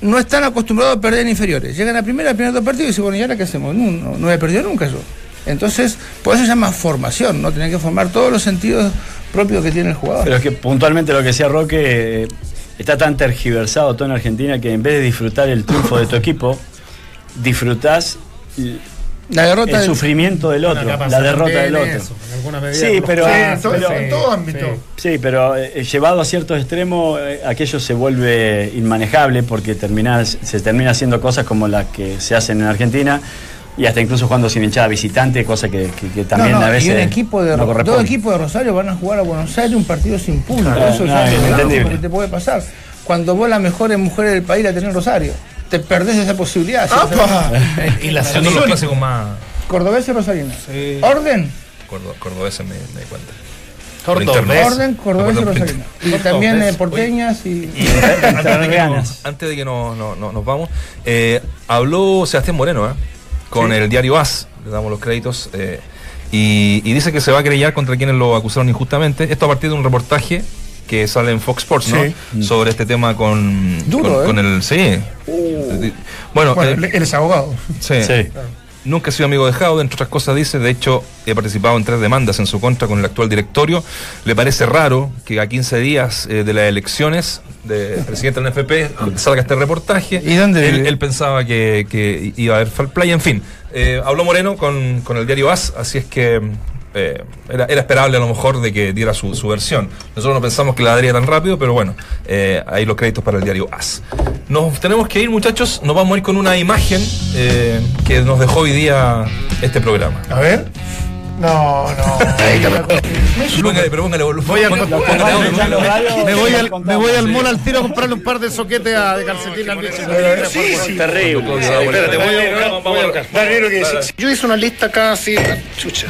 no están acostumbrados a perder en inferiores? Llegan a primera, primer dos partidos y dicen, bueno, ¿y ahora qué hacemos? No, no, he perdido nunca yo. Entonces, por eso se llama formación, ¿no? Tener que formar todos los sentidos propios que tiene el jugador. Pero es que puntualmente lo que decía Roque eh, está tan tergiversado todo en Argentina que en vez de disfrutar el triunfo de tu equipo, disfrutás la derrota el del- sufrimiento del otro, la derrota del otro. eso, en alguna medida Sí, pero- en todo, pero- en todo ámbito. Sí, pero eh, llevado a ciertos extremos, eh, aquello se vuelve inmanejable porque termina, se termina haciendo cosas como las que se hacen en Argentina, y hasta incluso jugando sin hinchada visitante, cosa que, que- que también No, no, a veces y un equipo de, no dos equipos de Rosario van a jugar a Buenos Aires un partido sin público. Eso es entendible. que te puede pasar. Cuando vos las mejores mujeres del país la tenés en Rosario, te perdés esa posibilidad. Y la Son los clásicos más Cordobés y Rosarina. Sí. Orden, cordo- cordobeses, me, me di cuenta. Cordobés. orden, Cordobés y Cordobés. Rosarina. Y Cordobés. también eh, Oye. porteñas y... antes, de que nos, antes de que no- no- no- nos vamos, eh, habló Sebastián Moreno ¿eh? con el diario AS, le damos los créditos, eh, y, y dice que se va a querellar contra quienes lo acusaron injustamente. Esto a partir de un reportaje que sale en Fox Sports, ¿no? Sí. Sobre este tema con, Duro, con, ¿eh? con el. Sí. Bueno, Bueno, eh, él, es abogado. sí. Sí. Nunca he sido amigo de Jaude, entre otras cosas dice, de hecho he participado en tres demandas en su contra con el actual directorio. Le parece raro que a 15 días eh, de las elecciones de presidente del NFP salga este reportaje. ¿Y dónde él, él pensaba que, que iba a haber fall play, en fin. Eh, habló Moreno con, con el diario AS, así es que eh, era, era esperable a lo mejor de que diera su, su versión. Nosotros no pensamos que la daría tan rápido, pero bueno, eh, ahí los créditos para el diario AS. Nos tenemos que ir, muchachos, nos vamos a ir con una imagen eh, que nos dejó hoy día este programa. A ver. No, no. Póngale, pero póngale volumen. Voy a- Póngale- voy a- póngale- Ya los radios, Me voy al, me voy al sí. mall al tiro a comprarle un par de soquetes a- de calcetín al bicho. Terrible. Espérate, voy a buscar, voy a buscar. Yo hice una lista acá así. Chucha.